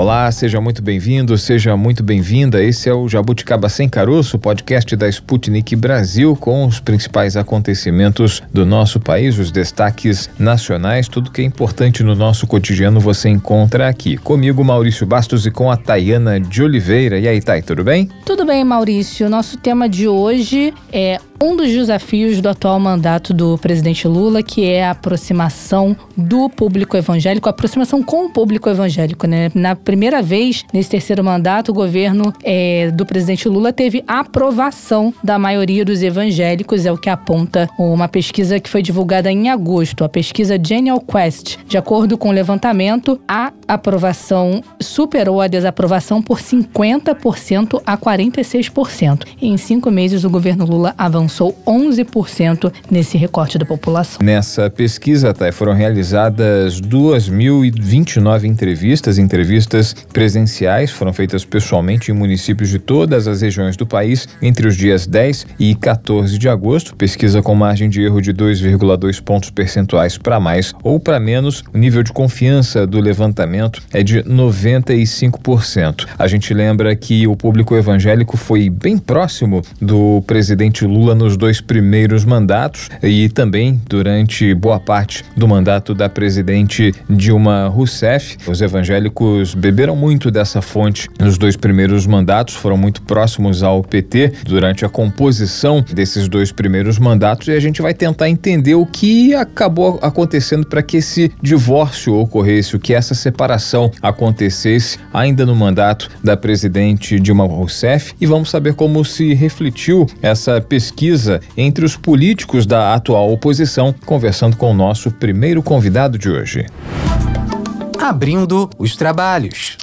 Olá, seja muito bem-vindo, seja muito bem-vinda. Esse é o Jabuticaba Sem Caroço, podcast da Sputnik Brasil, com os principais acontecimentos do nosso país, os destaques nacionais, tudo que é importante no nosso cotidiano você encontra aqui. Comigo, Maurício Bastos, e com a Tayana de Oliveira. E aí, Thay, tudo bem? Tudo bem, Maurício. Nosso tema de hoje é um dos desafios do atual mandato do presidente Lula, que é a aproximação do público evangélico, a aproximação com o público evangélico, né? Na primeira vez, nesse terceiro mandato, o governo é, do presidente Lula teve aprovação da maioria dos evangélicos, é o que aponta uma pesquisa que foi divulgada em agosto, a pesquisa Genial Quest. De acordo com o levantamento, a aprovação superou a desaprovação por 50% a 46%. Em cinco meses, o governo Lula avançou avançou 11% nesse recorte da população. Nessa pesquisa, Thay, foram realizadas 2.029 entrevistas, entrevistas presenciais, foram feitas pessoalmente em municípios de todas as regiões do país entre os dias 10 e 14 de agosto. Pesquisa com margem de erro de 2,2 pontos percentuais para mais ou para menos. O nível de confiança do levantamento é de 95%. A gente lembra que o público evangélico foi bem próximo do presidente Lula nos dois primeiros mandatos e também durante boa parte do mandato da presidente Dilma Rousseff. Os evangélicos beberam muito dessa fonte nos dois primeiros mandatos, foram muito próximos ao PT durante a composição desses dois primeiros mandatos e a gente vai tentar entender o que acabou acontecendo para que esse divórcio ocorresse, o que essa separação acontecesse ainda no mandato da presidente Dilma Rousseff e vamos saber como se refletiu essa pesquisa pesquisa entre os políticos da atual oposição, conversando com o nosso primeiro convidado de hoje. Abrindo os trabalhos.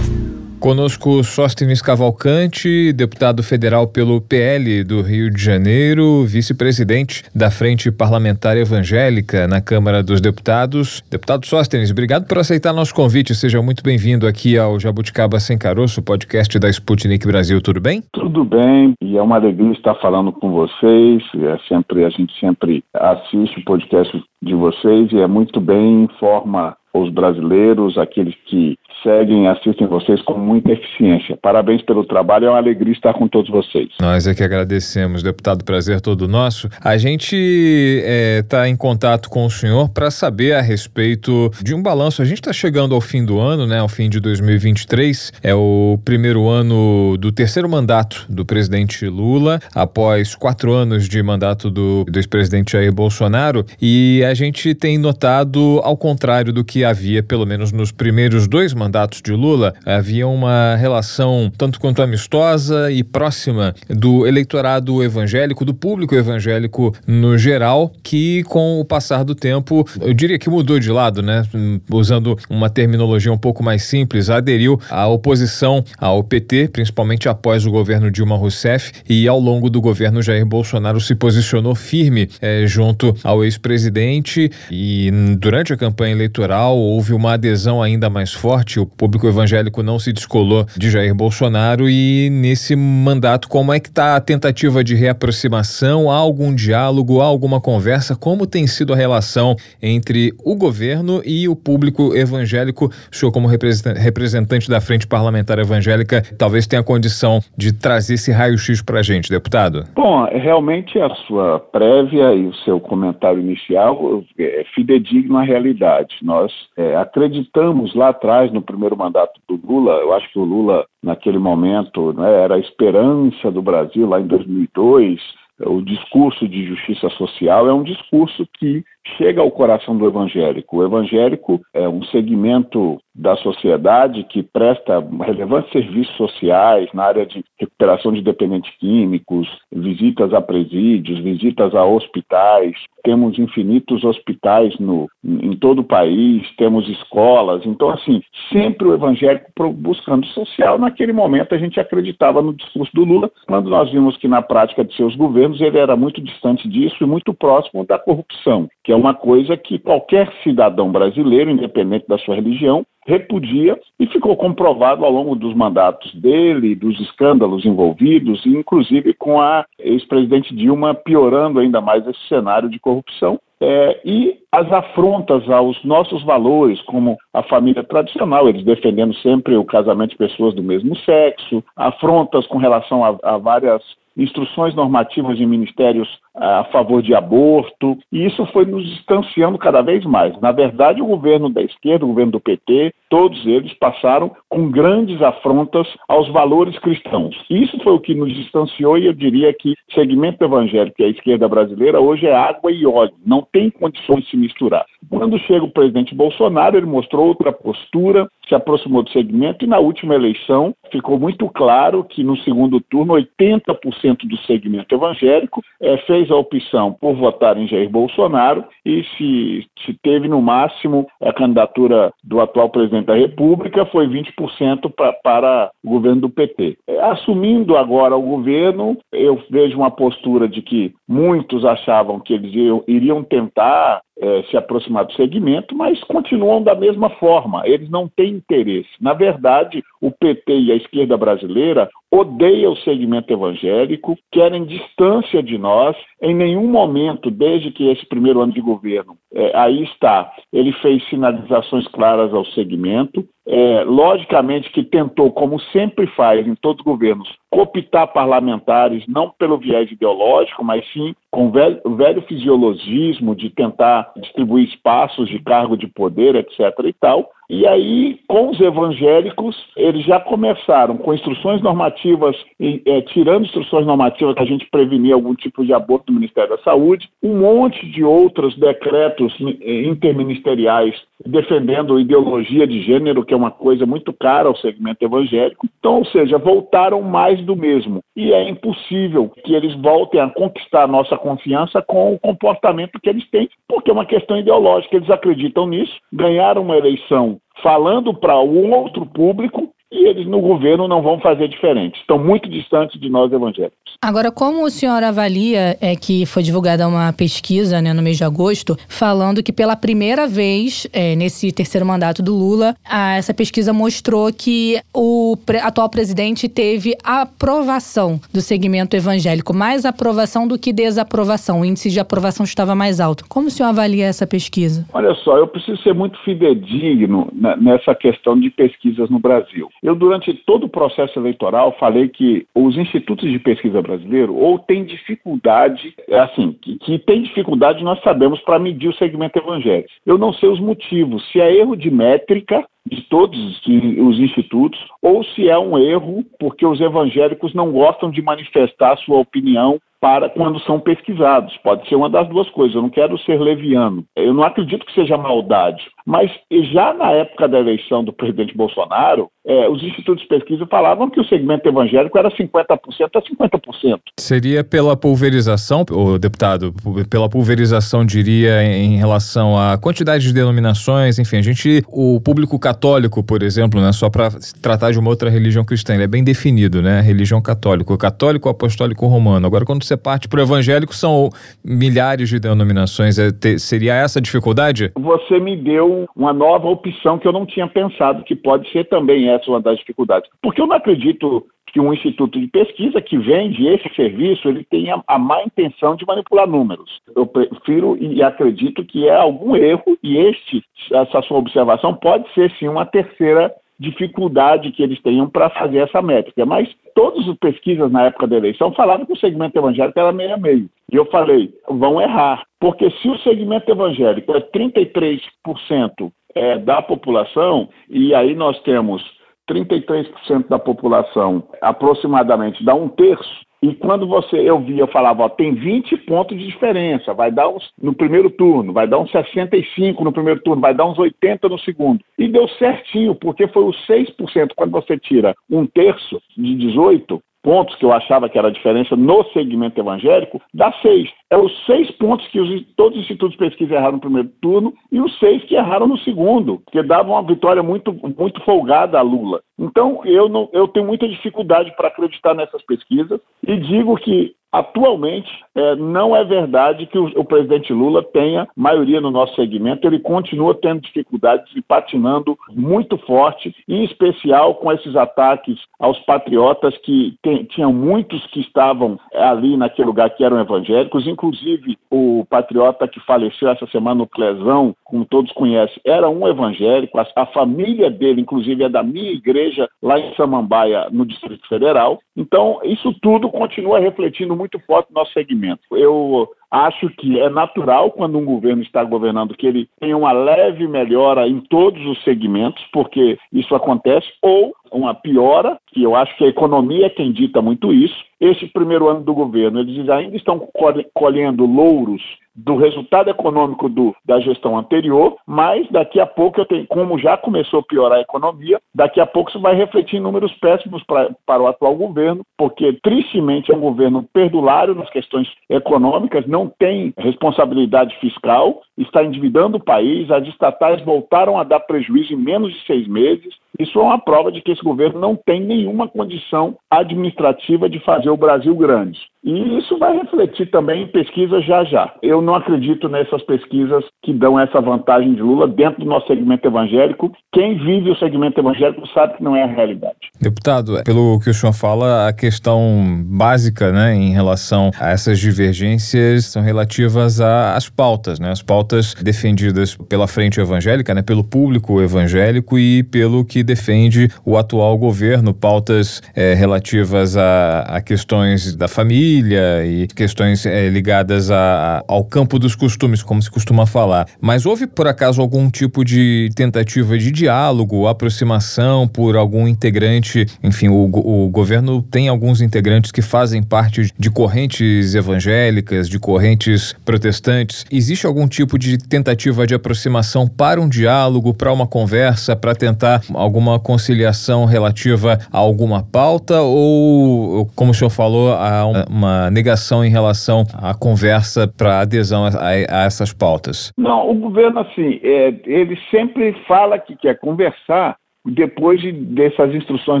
Conosco Sóstenes Cavalcante, deputado federal pelo PL do Rio de Janeiro, vice-presidente da Frente Parlamentar Evangélica na Câmara dos Deputados. Deputado Sóstenes, obrigado por aceitar nosso convite. Seja muito bem-vindo aqui ao Jabuticaba Sem Caroço, podcast da Sputnik Brasil. Tudo bem? Tudo bem, e é uma alegria estar falando com vocês. É sempre a gente sempre assiste o podcast de vocês e é muito bem informa os brasileiros, aqueles que seguem e assistem vocês com muita eficiência. Parabéns pelo trabalho, é uma alegria estar com todos vocês. Nós é que agradecemos, deputado, prazer todo nosso. A gente está é, em contato com o senhor para saber a respeito de um balanço. A gente está chegando ao fim do ano, né, ao fim de 2023, é o primeiro ano do terceiro mandato do presidente Lula, após quatro anos de mandato do, do ex-presidente Jair Bolsonaro, e a gente tem notado, ao contrário do que havia, pelo menos nos primeiros dois mandatos, de Lula, havia uma relação tanto quanto amistosa e próxima do eleitorado evangélico, do público evangélico no geral, que com o passar do tempo, eu diria que mudou de lado, né? Usando uma terminologia um pouco mais simples, aderiu à oposição ao PT, principalmente após o governo Dilma Rousseff, e ao longo do governo Jair Bolsonaro se posicionou firme eh, junto ao ex-presidente e durante a campanha eleitoral houve uma adesão ainda mais forte o público evangélico não se descolou de Jair Bolsonaro e nesse mandato como é que está a tentativa de reaproximação? Há algum diálogo, há alguma conversa? Como tem sido a relação entre o governo e o público evangélico? O senhor como representante da Frente Parlamentar Evangélica talvez tenha condição de trazer esse raio-x para a gente, deputado? Bom, realmente a sua prévia e o seu comentário inicial é fidedigno à realidade. Nós é, acreditamos lá atrás, no primeiro mandato do Lula, eu acho que o Lula, naquele momento, né, era a esperança do Brasil lá em 2002. O discurso de justiça social é um discurso que chega ao coração do evangélico. O evangélico é um segmento da sociedade que presta relevantes serviços sociais na área de recuperação de dependentes químicos, visitas a presídios, visitas a hospitais. Temos infinitos hospitais no, em todo o país, temos escolas. Então, assim, sempre o evangélico buscando social. Naquele momento, a gente acreditava no discurso do Lula, quando nós vimos que na prática de seus governos ele era muito distante disso e muito próximo da corrupção, que é uma coisa que qualquer cidadão brasileiro, independente da sua religião, repudia e ficou comprovado ao longo dos mandatos dele, dos escândalos envolvidos, inclusive com a ex-presidente Dilma piorando ainda mais esse cenário de corrupção. É, e as afrontas aos nossos valores, como a família tradicional, eles defendendo sempre o casamento de pessoas do mesmo sexo, afrontas com relação a, a várias instruções normativas de ministérios a favor de aborto, e isso foi nos distanciando cada vez mais. Na verdade, o governo da esquerda, o governo do PT, todos eles passaram com grandes afrontas aos valores cristãos. Isso foi o que nos distanciou, e eu diria que segmento evangélico e a esquerda brasileira hoje é água e óleo, não tem condições de se misturar. Quando chega o presidente Bolsonaro, ele mostrou outra postura, se aproximou do segmento, e na última eleição ficou muito claro que no segundo turno 80% do segmento evangélico é, fez fez a opção por votar em Jair Bolsonaro e se, se teve no máximo a candidatura do atual presidente da República foi 20% pra, para o governo do PT. É, assumindo agora o governo, eu vejo uma postura de que muitos achavam que eles iriam, iriam tentar é, se aproximar do segmento, mas continuam da mesma forma. Eles não têm interesse. Na verdade, o PT e a esquerda brasileira odeiam o segmento evangélico, querem distância de nós. Em nenhum momento, desde que esse primeiro ano de governo, é, aí está, ele fez sinalizações claras ao segmento. É, logicamente que tentou, como sempre faz em todos os governos, cooptar parlamentares, não pelo viés ideológico, mas sim com o velho, velho fisiologismo de tentar distribuir espaços de cargo de poder, etc. e tal. E aí, com os evangélicos, eles já começaram com instruções normativas, é, tirando instruções normativas que a gente prevenia algum tipo de aborto do Ministério da Saúde, um monte de outros decretos é, interministeriais defendendo ideologia de gênero, que é uma coisa muito cara ao segmento evangélico. Então, ou seja, voltaram mais do mesmo. E é impossível que eles voltem a conquistar a nossa confiança com o comportamento que eles têm, porque é uma questão ideológica. Eles acreditam nisso, ganharam uma eleição falando para um outro público e eles no governo não vão fazer diferente. Estão muito distantes de nós evangélicos. Agora, como o senhor avalia é que foi divulgada uma pesquisa né, no mês de agosto, falando que pela primeira vez é, nesse terceiro mandato do Lula, a, essa pesquisa mostrou que o pre atual presidente teve aprovação do segmento evangélico, mais aprovação do que desaprovação. O índice de aprovação estava mais alto. Como o senhor avalia essa pesquisa? Olha só, eu preciso ser muito fidedigno nessa questão de pesquisas no Brasil. Eu, durante todo o processo eleitoral, falei que os institutos de pesquisa brasileiros ou têm dificuldade, é assim, que, que tem dificuldade, nós sabemos, para medir o segmento evangélico. Eu não sei os motivos, se é erro de métrica de todos os institutos, ou se é um erro porque os evangélicos não gostam de manifestar sua opinião para quando são pesquisados. Pode ser uma das duas coisas. Eu não quero ser leviano. Eu não acredito que seja maldade. Mas já na época da eleição do presidente Bolsonaro, é, os institutos de pesquisa falavam que o segmento evangélico era 50% a 50%. Seria pela pulverização, o deputado, pela pulverização, diria, em relação à quantidade de denominações, enfim, a gente, o público católico, por exemplo, né, só para tratar de uma outra religião cristã, ele é bem definido, né, religião católica, católico, apostólico romano. Agora, quando você parte para o evangélico, são milhares de denominações. É, ter, seria essa a dificuldade? Você me deu uma nova opção que eu não tinha pensado, que pode ser também essa uma das dificuldades. Porque eu não acredito que um instituto de pesquisa que vende esse serviço ele tenha a má intenção de manipular números. Eu prefiro e acredito que é algum erro e este essa sua observação pode ser sim uma terceira dificuldade que eles tenham para fazer essa métrica. Mas todas as pesquisas na época da eleição falavam que o segmento evangélico era meio a meio. E eu falei, vão errar. Porque se o segmento evangélico é 33% é, da população, e aí nós temos 33% da população, aproximadamente, dá um terço, e quando você eu via, eu falava, ó, tem 20 pontos de diferença, vai dar uns no primeiro turno, vai dar uns 65 no primeiro turno, vai dar uns 80 no segundo. E deu certinho, porque foi os 6%. Quando você tira um terço de 18, pontos que eu achava que era a diferença no segmento evangélico, dá seis. É os seis pontos que os, todos os institutos de pesquisa erraram no primeiro turno e os seis que erraram no segundo, que davam uma vitória muito, muito folgada a Lula. Então, eu, não, eu tenho muita dificuldade para acreditar nessas pesquisas e digo que atualmente é, não é verdade que o, o, presidente Lula tenha maioria no nosso segmento, ele continua tendo dificuldades e patinando muito forte, em especial com esses ataques aos patriotas que tem, tinham muitos que estavam ali naquele lugar que eram evangélicos, inclusive o patriota que faleceu essa semana no Clesão, como todos conhecem, era um evangélico, a, a família dele, inclusive, é da minha igreja lá em Samambaia, no Distrito Federal. Então, isso tudo continua refletindo muito forte no nosso segmento. Eu acho que é natural quando um governo está governando que ele tenha uma leve melhora em todos os segmentos, porque isso acontece, ou uma piora, que eu acho que a economia é quem dita muito isso. Esse primeiro ano do governo, eles ainda estão colhendo louros do resultado econômico do, da gestão anterior, mas daqui a pouco eu tenho, como já começou a piorar a economia, daqui a pouco isso vai refletir em números péssimos pra, para o atual governo, porque tristemente é um governo perdulário nas questões econômicas, não tem responsabilidade fiscal, está endividando o país, as estatais voltaram a dar prejuízo em menos de seis meses. Isso é uma prova de que esse governo não tem nenhuma condição administrativa de fazer o Brasil grande. E isso vai refletir também em pesquisas já já. Eu não acredito nessas pesquisas que dão essa vantagem de Lula dentro do nosso segmento evangélico. Quem vive o segmento evangélico sabe que não é a realidade. Deputado, pelo que o senhor fala, a questão básica né, em relação a essas divergências são relativas às pautas, né? As pautas defendidas pela frente evangélica, né, pelo público evangélico e pelo que defende o atual governo, pautas é, relativas a, a questões da família família e questões é, ligadas a, ao campo dos costumes, como se costuma falar. Mas houve, por acaso, algum tipo de tentativa de diálogo, aproximação por algum integrante? Enfim, o, o governo tem alguns integrantes que fazem parte de correntes evangélicas, de correntes protestantes. Existe algum tipo de tentativa de aproximação para um diálogo, para uma conversa, para tentar alguma conciliação relativa a alguma pauta? Ou, como o senhor falou, há uma uma negação em relação à conversa para adesão a, a, a, essas pautas? Não, o governo, assim, é, ele sempre fala que quer conversar depois de, dessas instruções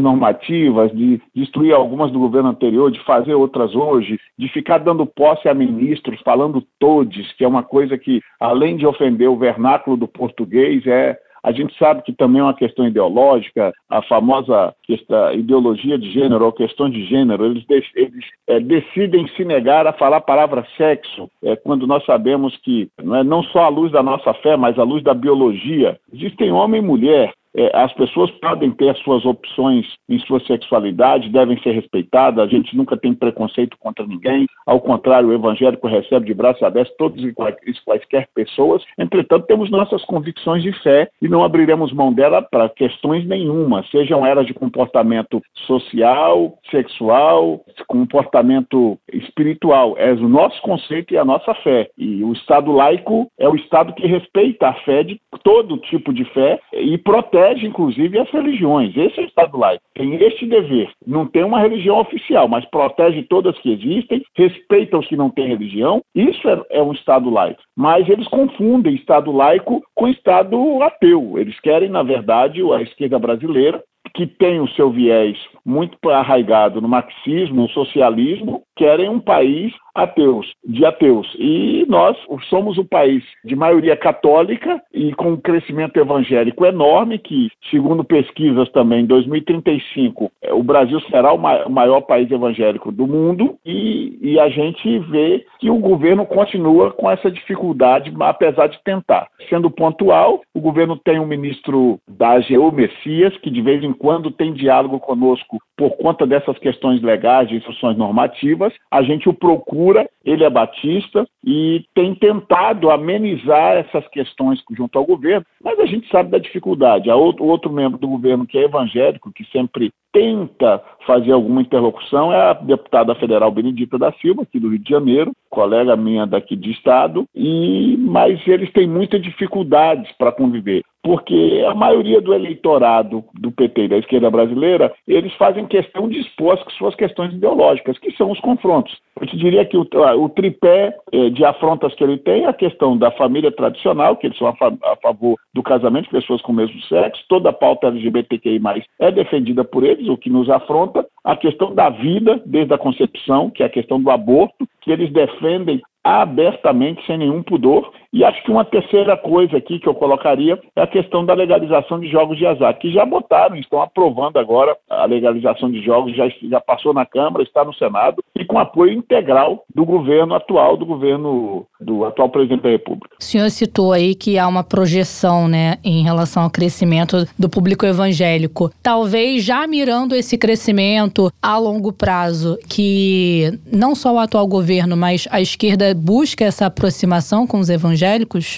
normativas, de destruir algumas do governo anterior, de fazer outras hoje, de ficar dando posse a ministros, falando todes, que é uma coisa que, além de ofender o vernáculo do português, é a gente sabe que também é uma questão ideológica, a famosa questão, ideologia de gênero ou questões de gênero, eles, eles é, decidem se negar a falar a palavra sexo, é, quando nós sabemos que não é não só a luz da nossa fé, mas a luz da biologia. Existem homem e mulher, as pessoas podem ter as suas opções em sua sexualidade, devem ser respeitadas, a gente nunca tem preconceito contra ninguém, ao contrário, o evangélico recebe de braços abertos todas e quaisquer pessoas, entretanto, temos nossas convicções de fé e não abriremos mão dela para questões nenhuma, sejam elas de comportamento social, sexual, comportamento espiritual, é o nosso conceito e a nossa fé, e o Estado laico é o Estado que respeita a fé de todo tipo de fé e protege protege, inclusive, as religiões. Esse é o Estado laico. Tem este dever. Não tem uma religião oficial, mas protege todas que existem, respeita os que não têm religião. Isso é, é um Estado laico. Mas eles confundem Estado laico com Estado ateu. Eles querem, na verdade, a esquerda brasileira que tem o seu viés muito arraigado no marxismo, no socialismo, querem um país ateus, de ateus. E nós somos um país de maioria católica e com um crescimento evangélico enorme, que, segundo pesquisas também, em 2035, é, o Brasil será o maior país evangélico do mundo e, e a gente vê que o governo continua com essa dificuldade, apesar de tentar. Sendo pontual, o governo tem um ministro da AGU, Messias, que de vez em quando tem diálogo conosco por conta dessas questões legais, de instruções normativas. A gente o procura, ele é batista e tem tentado amenizar essas questões junto ao governo, mas a gente sabe da dificuldade. Outro, outro membro do governo que é evangélico, que sempre tenta fazer alguma interlocução é a deputada federal Benedita da Silva, aqui do Rio de Janeiro, colega minha daqui de estado, e mas eles têm muitas dificuldades para conviver, porque a maioria do eleitorado do PT e da esquerda brasileira, eles fazem questão de expor as suas questões ideológicas, que são os confrontos. Eu te diria que o, o tripé eh, de afrontas que ele tem é a questão da família tradicional, que eles são a, fa a favor do casamento de pessoas com o mesmo sexo, toda a pauta LGBTQI+, é defendida por eles, o que nos afronta, a questão da vida desde a concepção, que é a questão do aborto, que eles defendem abertamente, sem nenhum pudor. E acho que uma terceira coisa aqui que eu colocaria é a questão da legalização de jogos de azar, que já botaram, estão aprovando agora a legalização de jogos, já, já passou na Câmara, está no Senado, e com apoio integral do governo atual, do governo do atual presidente da República. O senhor citou aí que há uma projeção né, em relação ao crescimento do público evangélico. Talvez já mirando esse crescimento a longo prazo, que não só o atual governo, mas a esquerda busca essa aproximação com os evangélicos?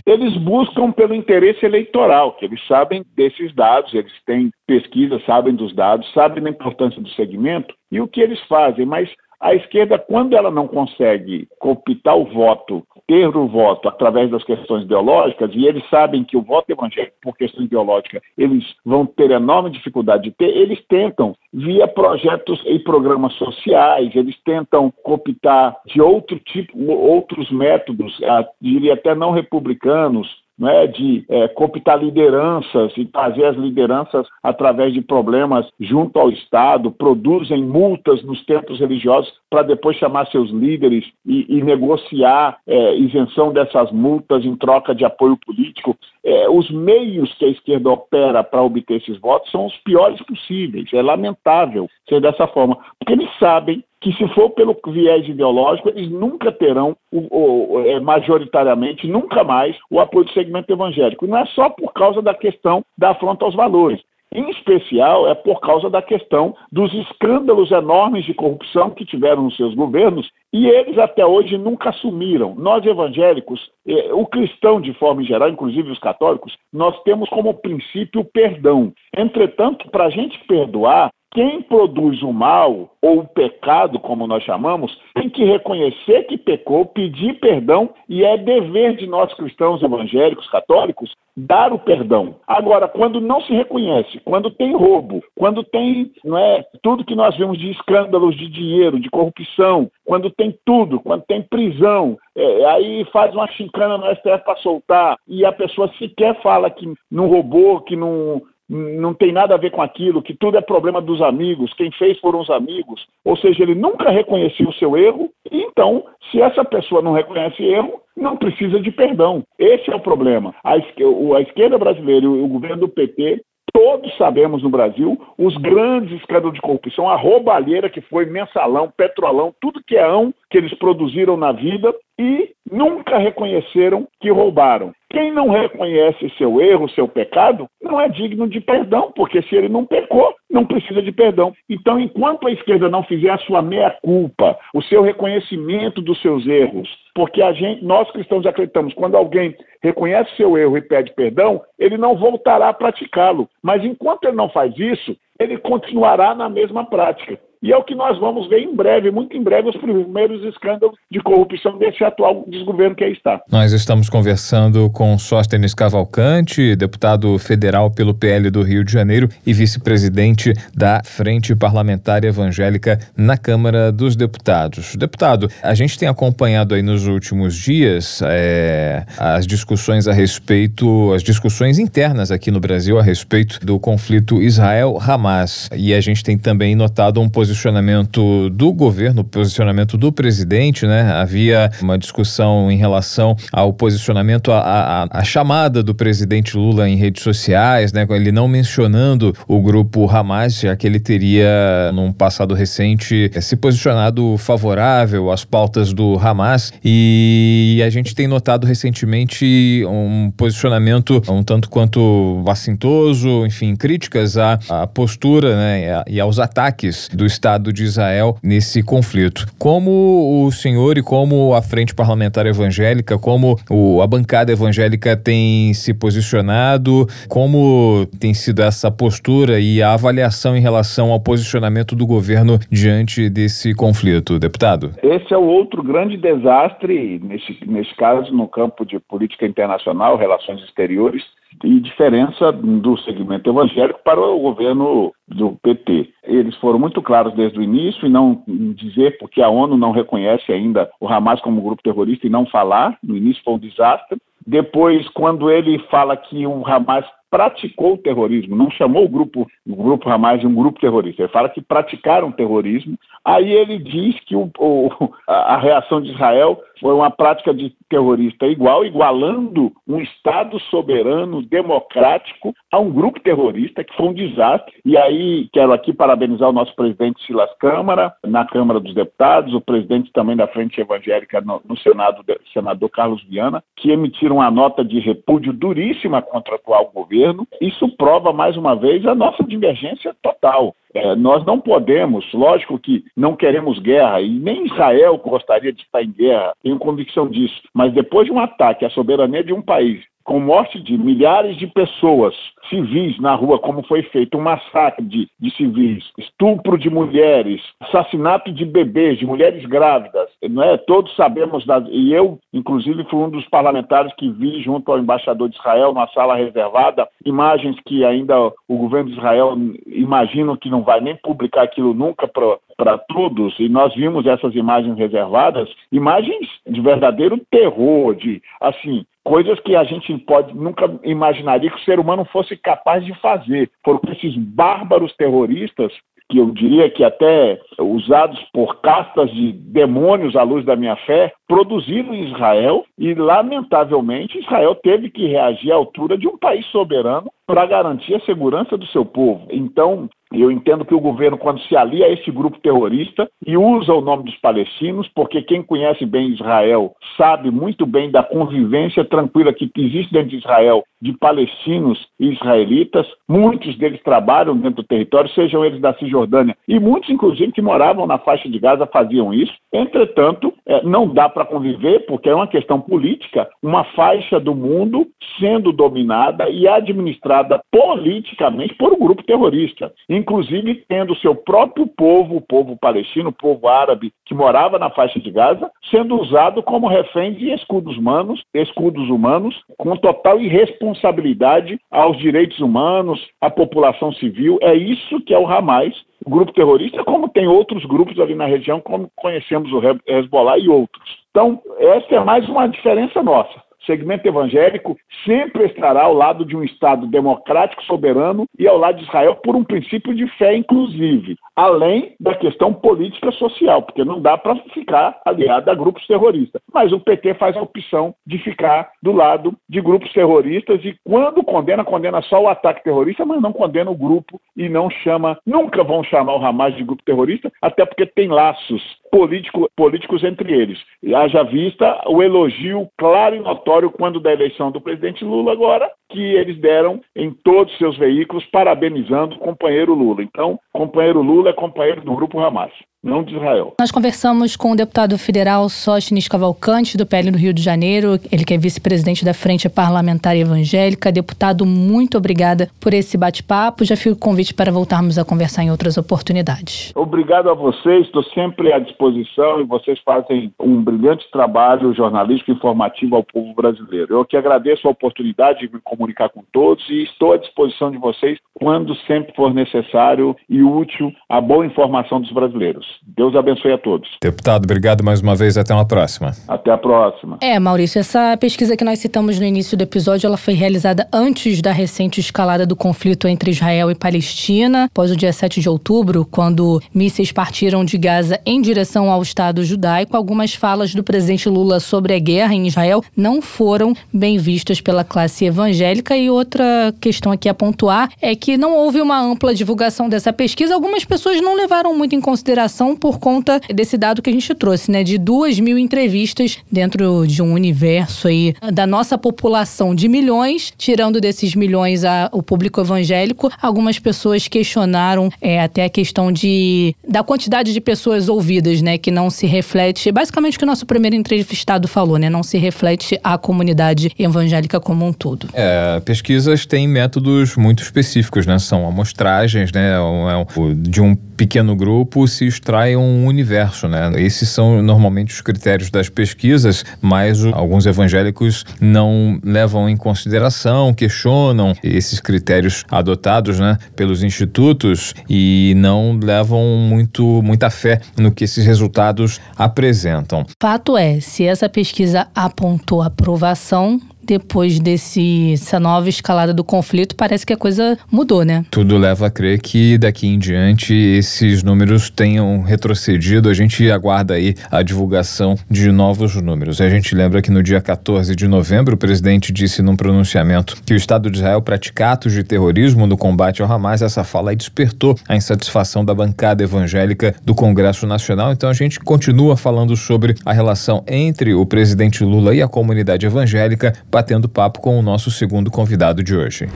Eles buscam pelo interesse eleitoral, que eles sabem desses dados, eles têm pesquisa, sabem dos dados, sabem da importância do segmento e o que eles fazem, mas a esquerda, quando ela não consegue cooptar o voto, ter o voto através das questões ideológicas, e eles sabem que o voto evangélico, por questão ideológica, eles vão ter enorme dificuldade de ter, eles tentam, via projetos e programas sociais, eles tentam cooptar de outro tipo, outros métodos, diria até não republicanos, né, de é, cooptar lideranças e trazer as lideranças através de problemas junto ao Estado, produzem multas nos templos religiosos para depois chamar seus líderes e, e negociar é, isenção dessas multas em troca de apoio político. É, os meios que a esquerda opera para obter esses votos são os piores possíveis. É lamentável ser dessa forma, porque eles sabem que se for pelo viés ideológico, eles nunca terão, o, o, é, majoritariamente, nunca mais, o apoio do segmento evangélico. Não é só por causa da questão da afronta aos valores. Em especial, é por causa da questão dos escândalos enormes de corrupção que tiveram nos seus governos e eles até hoje nunca assumiram. Nós evangélicos, é, o cristão de forma geral, inclusive os católicos, nós temos como princípio o perdão. Entretanto, para a gente perdoar, quem produz o mal ou o pecado, como nós chamamos, tem que reconhecer que pecou, pedir perdão e é dever de nós cristãos evangélicos, católicos, dar o perdão. Agora, quando não se reconhece, quando tem roubo, quando tem não é, tudo que nós vemos de escândalos de dinheiro, de corrupção, quando tem tudo, quando tem prisão, é, aí faz uma chincana no STF para soltar e a pessoa sequer fala que não roubou, que não não tem nada a ver com aquilo, que tudo é problema dos amigos, quem fez foram os amigos. Ou seja, ele nunca reconheceu o seu erro, então, se essa pessoa não reconhece erro, não precisa de perdão. Esse é o problema. A esquerda brasileira e o governo do PT Todos sabemos no Brasil os grandes escândalos de corrupção, a roubalheira que foi mensalão, petrolão, tudo que é ão que eles produziram na vida e nunca reconheceram que roubaram. Quem não reconhece seu erro, seu pecado, não é digno de perdão, porque se ele não pecou, não precisa de perdão. Então, enquanto a esquerda não fizer a sua meia-culpa, o seu reconhecimento dos seus erros, porque a gente, nós cristãos acreditamos, quando alguém reconhece seu erro e pede perdão, ele não voltará a praticá-lo. Mas enquanto ele não faz isso, ele continuará na mesma prática. E é o que nós vamos ver em breve, muito em breve, os primeiros escândalos de corrupção desse atual desgoverno que aí está. Nós estamos conversando com Sóstenes Cavalcante, deputado federal pelo PL do Rio de Janeiro e vice-presidente da Frente Parlamentar Evangélica na Câmara dos Deputados. Deputado, a gente tem acompanhado aí nos últimos dias é, as discussões a respeito, as discussões internas aqui no Brasil a respeito do conflito Israel-Hamas. E a gente tem também notado um posicionamento do governo, posicionamento do presidente, né? Havia uma discussão em relação ao posicionamento, a, a, a chamada do presidente Lula em redes sociais, né? Ele não mencionando o grupo Hamas, já que ele teria, num passado recente, se posicionado favorável às pautas do Hamas. E a gente tem notado recentemente um posicionamento um tanto quanto assintoso, enfim, críticas à, à postura né, e aos ataques do Estado Estado de Israel nesse conflito. Como o senhor e como a Frente Parlamentar Evangélica, como o, a bancada evangélica tem se posicionado, como tem sido essa postura e a avaliação em relação ao posicionamento do governo diante desse conflito, deputado? Esse é o outro grande desastre, nesse, nesse caso, no campo de política internacional, relações exteriores, e diferença do segmento evangélico para o governo do PT. Eles foram muito claros desde o início e não dizer porque a ONU não reconhece ainda o Hamas como grupo terrorista e não falar. No início foi um desastre. Depois, quando ele fala que o Hamas praticou o terrorismo, não chamou o grupo, o grupo Hamas de um grupo terrorista. Ele fala que praticaram terrorismo. Aí ele diz que o, o, a reação de Israel foi uma prática de terrorista igual, igualando um Estado soberano, democrático, a um grupo terrorista, que foi um desastre. E aí quero aqui parabenizar o nosso presidente Silas Câmara, na Câmara dos Deputados, o presidente também da Frente Evangélica no, no Senado, senador Carlos Viana, que emitiram uma nota de repúdio duríssima contra o atual governo. Isso prova, mais uma vez, a nossa divergência total. É, nós não podemos, lógico que não queremos guerra, e nem Israel gostaria de estar em guerra, tenho convicção disso, mas depois de um ataque à soberania de um país, com morte de milhares de pessoas civis na rua, como foi feito um massacre de, de civis, estupro de mulheres, assassinato de bebês, de mulheres grávidas, não é? Todos sabemos, das, e eu, inclusive, fui um dos parlamentares que vi junto ao embaixador de Israel, na sala reservada, imagens que ainda o governo de Israel imagina que não vai nem publicar aquilo nunca para todos, e nós vimos essas imagens reservadas, imagens de verdadeiro terror, de, assim, coisas que a gente pode nunca imaginaria que o ser humano fosse capaz de fazer, porque esses bárbaros terroristas que eu diria que até usados por castas de demônios à luz da minha fé, produziram em Israel e, lamentavelmente, Israel teve que reagir à altura de um país soberano para garantir a segurança do seu povo. Então, eu entendo que o governo, quando se alia a esse grupo terrorista e usa o nome dos palestinos, porque quem conhece bem Israel sabe muito bem da convivência tranquila que existe dentro de Israel de palestinos e israelitas. Muitos deles trabalham dentro do território, sejam eles da Cisjordânia, e muitos, inclusive, que moravam na faixa de Gaza faziam isso. Entretanto, é, não dá para conviver, porque é uma questão política, uma faixa do mundo sendo dominada e administrada politicamente por um grupo terrorista inclusive tendo seu próprio povo, o povo palestino, o povo árabe que morava na faixa de Gaza, sendo usado como refém de escudos humanos, escudos humanos, com total irresponsabilidade aos direitos humanos, à população civil. É isso que é o Hamas, o grupo terrorista, como tem outros grupos ali na região, como conhecemos o Hezbollah e outros. Então, essa é mais uma diferença nossa segmento evangélico sempre estará ao lado de um Estado democrático, soberano e ao lado de Israel por um princípio de fé, inclusive, além da questão política social, porque não dá para ficar aliado a grupos terroristas. Mas o PT faz a opção de ficar do lado de grupos terroristas e, quando condena, condena só o ataque terrorista, mas não condena o grupo e não chama, nunca vão chamar o Hamas de grupo terrorista, até porque tem laços político, políticos entre eles. E haja vista o elogio claro e notório quando da eleição do presidente Lula agora, que eles deram em todos os seus veículos parabenizando o companheiro Lula. Então, companheiro Lula é companheiro do grupo Hamas não de Israel. Nós conversamos com o deputado federal Sóstenes Cavalcante, do PL no Rio de Janeiro, ele que é vice-presidente da Frente Parlamentar Evangélica. Deputado, muito obrigada por esse bate-papo. Já fica o convite para voltarmos a conversar em outras oportunidades. Obrigado a vocês, estou sempre à disposição e vocês fazem um brilhante trabalho jornalístico e informativo ao povo brasileiro. Eu que agradeço a oportunidade de me comunicar com todos e estou à disposição de vocês quando sempre for necessário e útil a boa informação dos brasileiros. Deus abençoe a todos. Deputado, obrigado mais uma vez. Até uma próxima. Até a próxima. É, Maurício, essa pesquisa que nós citamos no início do episódio, ela foi realizada antes da recente escalada do conflito entre Israel e Palestina, após o dia 7 de outubro, quando mísseis partiram de Gaza em direção ao Estado judaico. Algumas falas do presidente Lula sobre a guerra em Israel não foram bem vistas pela classe evangélica. E outra questão aqui a pontuar é que não houve uma ampla divulgação dessa pesquisa. Algumas pessoas não levaram muito em consideração por conta desse dado que a gente trouxe, né? De duas mil entrevistas dentro de um universo aí da nossa população de milhões, tirando desses milhões a, o público evangélico, algumas pessoas questionaram é, até a questão de da quantidade de pessoas ouvidas, né? Que não se reflete, basicamente o que o nosso primeiro entrevistado falou, né? Não se reflete a comunidade evangélica como um todo. É, pesquisas têm métodos muito específicos, né? São amostragens, né? É de um pequeno grupo se extrai um universo, né? Esses são normalmente os critérios das pesquisas, mas alguns evangélicos não levam em consideração, questionam esses critérios adotados, né, pelos institutos e não levam muito muita fé no que esses resultados apresentam. Fato é, se essa pesquisa apontou aprovação, depois desse, essa nova escalada do conflito, parece que a coisa mudou, né? Tudo leva a crer que daqui em diante esses números tenham retrocedido. A gente aguarda aí a divulgação de novos números. A gente lembra que no dia 14 de novembro, o presidente disse num pronunciamento que o Estado de Israel pratica atos de terrorismo no combate ao Hamas. Essa fala despertou a insatisfação da bancada evangélica do Congresso Nacional. Então a gente continua falando sobre a relação entre o presidente Lula e a comunidade evangélica, batendo papo com o nosso segundo convidado de hoje.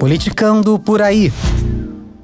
Politicando por aí.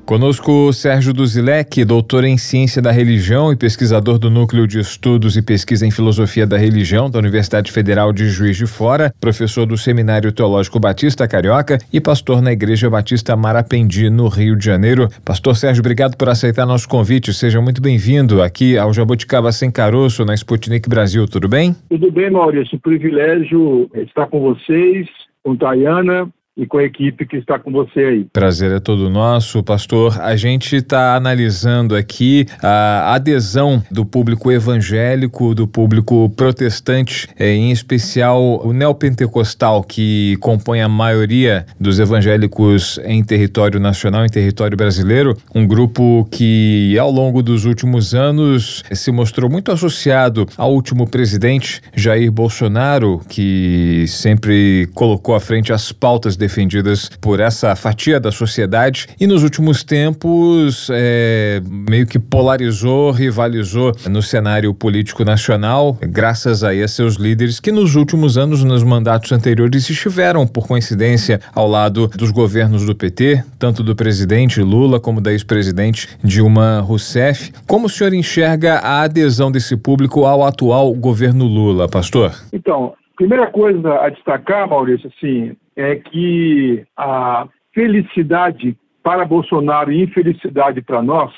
Conosco Sérgio Duzilek, doutor em Ciência da Religião e pesquisador do Núcleo de Estudos e Pesquisa em Filosofia da Religião da Universidade Federal de Juiz de Fora, professor do Seminário Teológico Batista Carioca e pastor na Igreja Batista Marapendi, no Rio de Janeiro. Pastor Sérgio, obrigado por aceitar nosso convite. Seja muito bem-vindo aqui ao Jabuticaba Sem Caroço, na Sputnik Brasil. Tudo bem? Tudo bem, Maurício. Privilégio estar com vocês, com Tayana, e com a equipe que está com você aí. Prazer é todo nosso, pastor. A gente está analisando aqui a adesão do público evangélico, do público protestante, é, em especial o neopentecostal, que compõe a maioria dos evangélicos em território nacional, em território brasileiro. Um grupo que, ao longo dos últimos anos, se mostrou muito associado ao último presidente, Jair Bolsonaro, que sempre colocou à frente as pautas de defendidas por essa fatia da sociedade e nos últimos tempos é, meio que polarizou, rivalizou no cenário político nacional, graças aí a seus líderes que nos últimos anos, nos mandatos anteriores, estiveram, por coincidência, ao lado dos governos do PT, tanto do presidente Lula como da ex-presidente Dilma Rousseff. Como o senhor enxerga a adesão desse público ao atual governo Lula, pastor? Então, primeira coisa a destacar, Maurício, assim, é que a felicidade para Bolsonaro e infelicidade para nós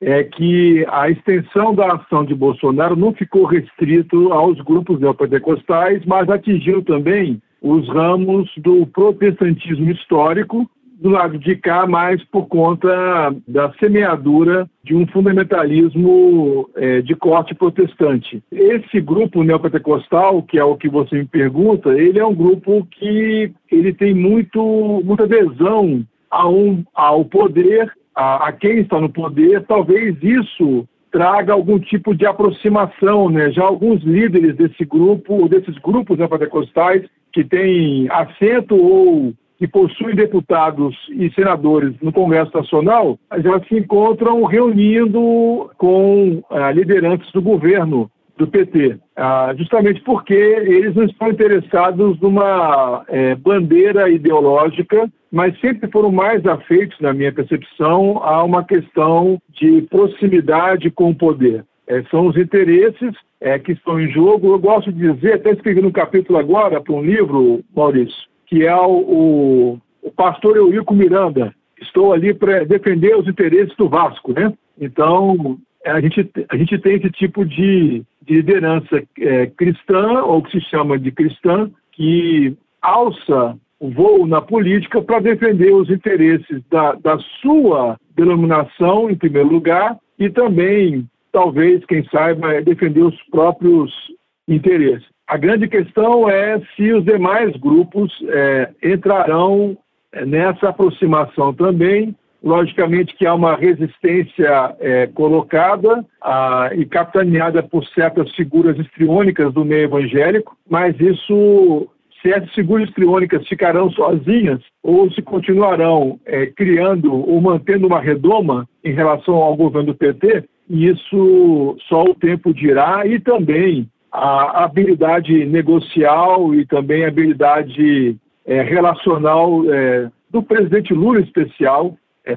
é que a extensão da ação de Bolsonaro não ficou restrito aos grupos neopentecostais, mas atingiu também os ramos do protestantismo histórico do lado de cá, mais por conta da semeadura de um fundamentalismo é, de corte protestante. Esse grupo neopentecostal, que é o que você me pergunta, ele é um grupo que ele tem muito, muita adesão a um, ao poder, a, a quem está no poder. Talvez isso traga algum tipo de aproximação, né? Já alguns líderes desse grupo, desses grupos neopentecostais, que têm assento ou que possuem deputados e senadores no Congresso Nacional, já se encontram reunindo com ah, lideranças do governo do PT, ah, justamente porque eles não estão interessados numa é, bandeira ideológica, mas sempre foram mais afeitos, na minha percepção, a uma questão de proximidade com o poder. É, são os interesses é, que estão em jogo. Eu gosto de dizer, até escrevi no capítulo agora para um livro, Maurício, que é o, o, o pastor Eurico Miranda. Estou ali para defender os interesses do Vasco, né? Então, a gente, a gente tem esse tipo de, de liderança é, cristã, ou que se chama de cristã, que alça o voo na política para defender os interesses da, da sua denominação, em primeiro lugar, e também, talvez, quem saiba, defender os próprios interesses. A grande questão é se os demais grupos é, entrarão é, nessa aproximação também. Logicamente que há uma resistência é, colocada ah, e capitaneada por certas figuras histriônicas do meio evangélico, mas isso, se essas figuras histriônicas ficarão sozinhas ou se continuarão é, criando ou mantendo uma redoma em relação ao governo do PT, isso só o tempo dirá e também a habilidade negocial e também a habilidade é, relacional é, do presidente Lula em especial,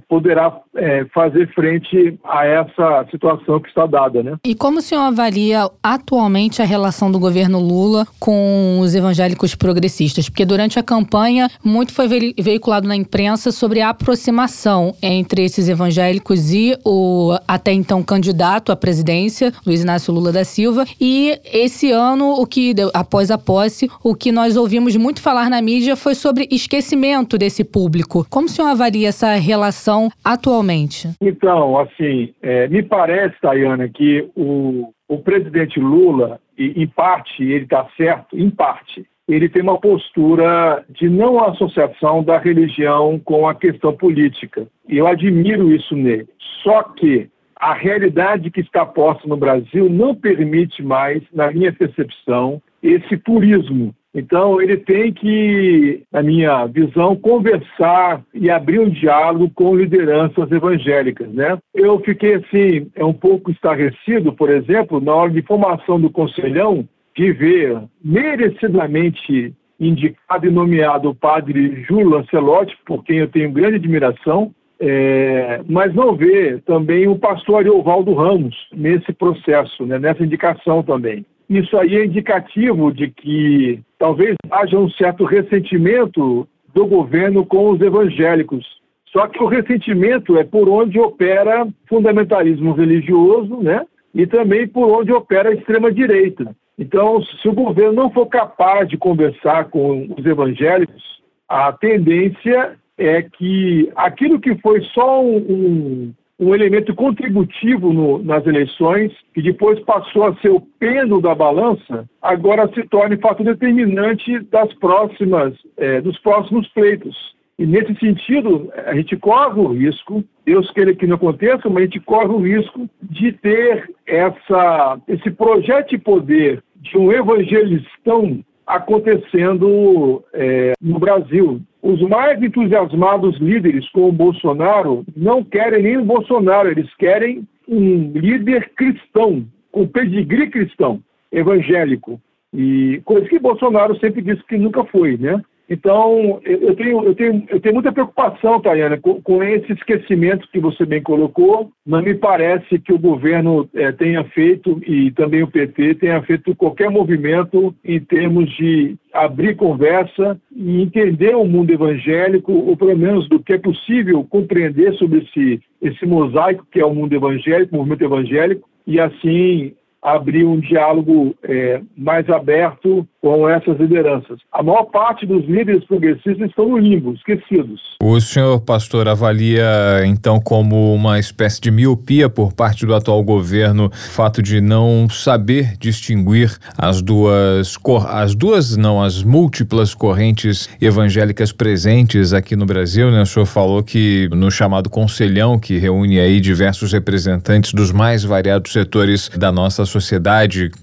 poderá é, fazer frente a essa situação que está dada, né? E como o senhor avalia atualmente a relação do governo Lula com os evangélicos progressistas? Porque durante a campanha muito foi veiculado na imprensa sobre a aproximação entre esses evangélicos e o até então candidato à presidência, Luiz Inácio Lula da Silva. E esse ano, o que após a posse, o que nós ouvimos muito falar na mídia foi sobre esquecimento desse público. Como o senhor avalia essa relação atualmente? Então, assim, é, me parece, Tayana, que o, o presidente Lula, e, em parte, ele está certo, em parte, ele tem uma postura de não associação da religião com a questão política. E eu admiro isso nele. Só que a realidade que está posta no Brasil não permite mais, na minha percepção, esse turismo. Então, ele tem que, na minha visão, conversar e abrir um diálogo com lideranças evangélicas. Né? Eu fiquei, assim, é um pouco estarrecido, por exemplo, na hora de formação do Conselhão, de ver merecidamente indicado e nomeado o padre Júlio Lancelotti, por quem eu tenho grande admiração, é, mas não ver também o pastor Ariovaldo Ramos nesse processo, né, nessa indicação também. Isso aí é indicativo de que talvez haja um certo ressentimento do governo com os evangélicos. Só que o ressentimento é por onde opera fundamentalismo religioso, né? E também por onde opera a extrema-direita. Então, se o governo não for capaz de conversar com os evangélicos, a tendência é que aquilo que foi só um, um, um elemento contributivo no, nas eleições, que depois passou a ser o pêndulo da balança, agora se torne fato determinante das próximas, é, dos próximos pleitos. E nesse sentido, a gente corre o risco, Deus queira que não aconteça, mas a gente corre o risco de ter essa, esse projeto de poder de um evangelistão acontecendo é, no Brasil. Os mais entusiasmados líderes com o Bolsonaro não querem nem o Bolsonaro, eles querem um líder cristão, com pedigree cristão, evangélico. E coisa que Bolsonaro sempre disse que nunca foi, né? Então, eu tenho, eu tenho, eu tenho muita preocupação, Tayana, com, com esse esquecimento que você bem colocou. Não me parece que o governo é, tenha feito, e também o PT, tenha feito qualquer movimento em termos de abrir conversa e entender o mundo evangélico, ou pelo menos do que é possível compreender sobre esse, esse mosaico que é o mundo evangélico, o movimento evangélico, e assim abrir um diálogo é, mais aberto com essas lideranças. A maior parte dos líderes progressistas estão no limbo, esquecidos. O senhor, pastor, avalia então como uma espécie de miopia por parte do atual governo o fato de não saber distinguir as duas as duas não as múltiplas correntes evangélicas presentes aqui no Brasil, né? O senhor falou que no chamado conselhão que reúne aí diversos representantes dos mais variados setores da nossa sociedade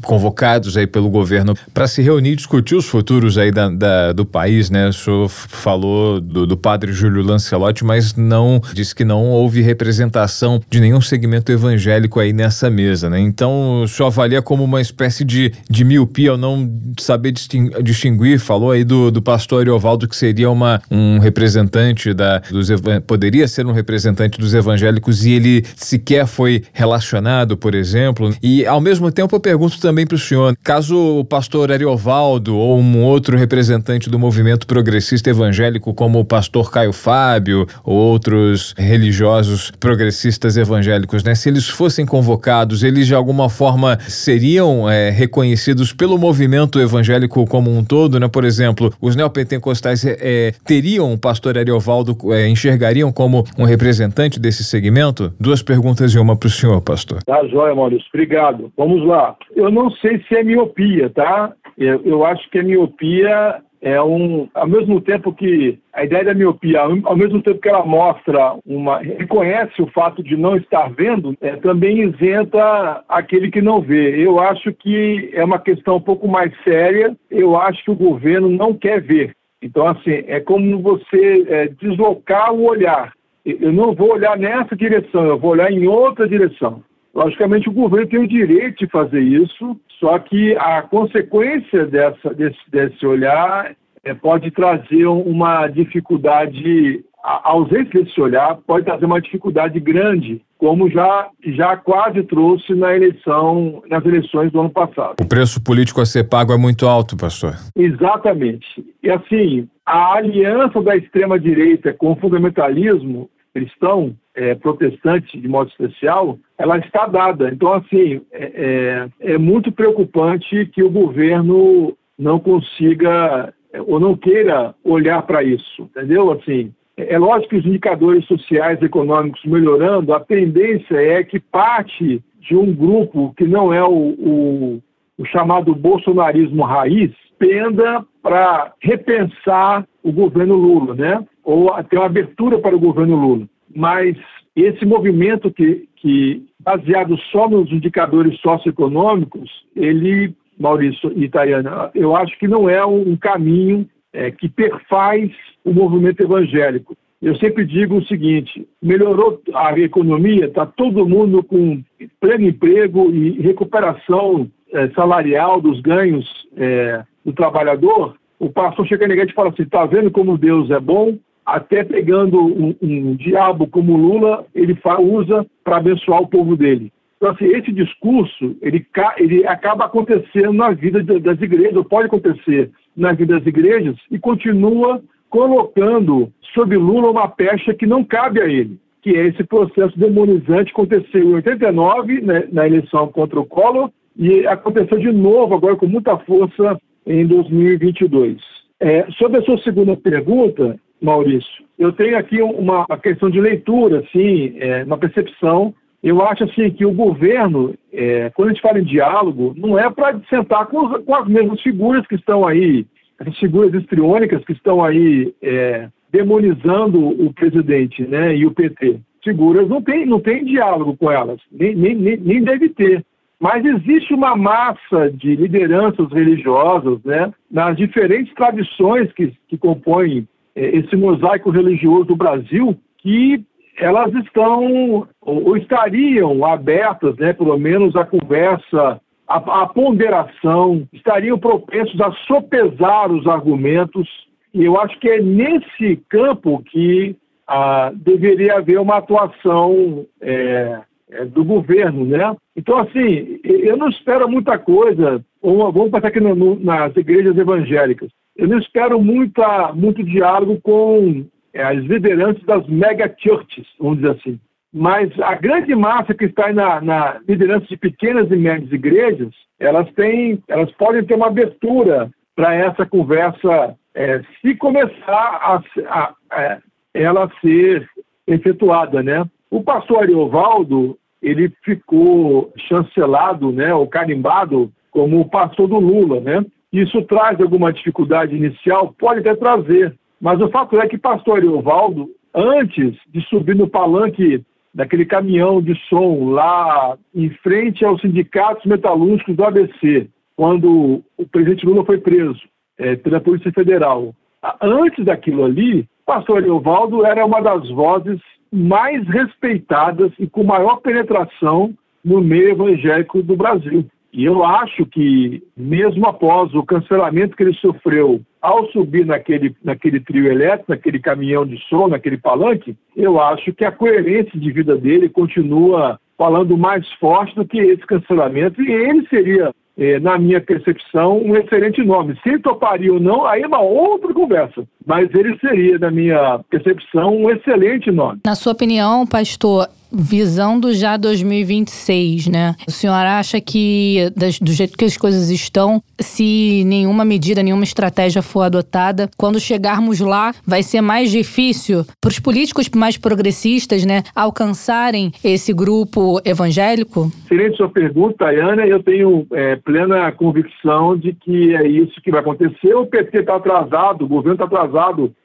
convocados aí pelo governo para se reunir e discutir os futuros aí da, da, do país, né? O senhor falou do, do padre Júlio Lancelotti, mas não disse que não houve representação de nenhum segmento evangélico aí nessa mesa, né? Então o senhor avalia como uma espécie de, de miopia ou não saber distinguir, falou aí do, do pastor Ariovaldo que seria uma, um representante da, dos poderia ser um representante dos evangélicos e ele sequer foi relacionado, por exemplo, e ao mesmo mesmo tempo, eu pergunto também para o senhor: caso o pastor Ariovaldo ou um outro representante do movimento progressista evangélico, como o pastor Caio Fábio ou outros religiosos progressistas evangélicos, né, se eles fossem convocados, eles de alguma forma seriam é, reconhecidos pelo movimento evangélico como um todo, né? Por exemplo, os neopentecostais é, teriam o pastor Ariovaldo, é, enxergariam como um representante desse segmento? Duas perguntas e uma para o senhor, pastor. Tá joia, Maurício. Obrigado. Vamos lá. Eu não sei se é miopia, tá? Eu, eu acho que a miopia é um, ao mesmo tempo que a ideia da miopia, ao mesmo tempo que ela mostra uma, reconhece o fato de não estar vendo, é, também isenta aquele que não vê. Eu acho que é uma questão um pouco mais séria. Eu acho que o governo não quer ver. Então, assim, é como você é, deslocar o olhar. Eu não vou olhar nessa direção, eu vou olhar em outra direção. Logicamente, o governo tem o direito de fazer isso, só que a consequência dessa, desse, desse olhar é, pode trazer uma dificuldade, a ausência desse olhar pode trazer uma dificuldade grande, como já, já quase trouxe na eleição, nas eleições do ano passado. O preço político a ser pago é muito alto, pastor. Exatamente. E assim, a aliança da extrema-direita com o fundamentalismo cristão, é, protestante de modo especial, ela está dada. Então, assim, é, é, é muito preocupante que o governo não consiga é, ou não queira olhar para isso, entendeu? Assim, é, é lógico que os indicadores sociais e econômicos melhorando, a tendência é que parte de um grupo que não é o, o, o chamado bolsonarismo raiz penda para repensar o governo Lula, né? Ou até uma abertura para o governo Lula. Mas esse movimento que, que baseado só nos indicadores socioeconômicos, ele, Maurício e Itaiana, eu acho que não é um caminho é, que perfaz o movimento evangélico. Eu sempre digo o seguinte: melhorou a economia, está todo mundo com pleno emprego e recuperação é, salarial dos ganhos é, do trabalhador. O pastor chega e fala assim: está vendo como Deus é bom? Até pegando um, um diabo como Lula, ele usa para abençoar o povo dele. Então, assim, esse discurso, ele, ele acaba acontecendo na vida das igrejas, ou pode acontecer na vida das igrejas, e continua colocando sobre Lula uma pecha que não cabe a ele, que é esse processo demonizante que aconteceu em 89, né, na eleição contra o Collor, e aconteceu de novo agora com muita força em 2022. É, sobre a sua segunda pergunta, Maurício, eu tenho aqui uma, questão de leitura, assim, é, uma percepção. Eu acho assim que o governo, é, quando a gente fala em diálogo, não é para sentar com, com, as mesmas figuras que estão aí essas figuras histriônicas que estão aí é, demonizando o presidente né, e o PT. Figuras não tem, não tem diálogo com elas, nem, nem, nem deve ter. Mas existe uma massa de lideranças religiosas né, nas diferentes tradições que, que compõem é, esse mosaico religioso do Brasil que elas estão ou estariam abertas, né, pelo menos a conversa a, a ponderação, estariam propensos a sopesar os argumentos, e eu acho que é nesse campo que ah, deveria haver uma atuação é, do governo, né? Então, assim, eu não espero muita coisa, vamos passar aqui no, nas igrejas evangélicas, eu não espero muita, muito diálogo com é, as lideranças das mega churches, vamos dizer assim. Mas a grande massa que está na, na liderança de pequenas e médias igrejas, elas têm, elas podem ter uma abertura para essa conversa é, se começar a, a, a, ela ser efetuada, né? O pastor Ariovaldo, ele ficou chancelado, né, ou carimbado como o pastor do Lula, né? Isso traz alguma dificuldade inicial? Pode até trazer, mas o fato é que pastor Ariovaldo, antes de subir no palanque daquele caminhão de som lá em frente aos sindicatos metalúrgicos do ABC, quando o presidente Lula foi preso é, pela Polícia Federal. Antes daquilo ali, pastor Leovaldo era uma das vozes mais respeitadas e com maior penetração no meio evangélico do Brasil. E eu acho que, mesmo após o cancelamento que ele sofreu ao subir naquele, naquele trio elétrico, naquele caminhão de som, naquele palanque, eu acho que a coerência de vida dele continua falando mais forte do que esse cancelamento. E ele seria, eh, na minha percepção, um excelente nome. Se ele toparia ou não, aí é uma outra conversa. Mas ele seria, na minha percepção, um excelente nome. Na sua opinião, pastor, visando já 2026, né? O senhor acha que, do jeito que as coisas estão, se nenhuma medida, nenhuma estratégia for adotada, quando chegarmos lá, vai ser mais difícil para os políticos mais progressistas, né, alcançarem esse grupo evangélico? Excelente sua pergunta, Tayana. Eu tenho é, plena convicção de que é isso que vai acontecer. O PT está atrasado, o governo está atrasado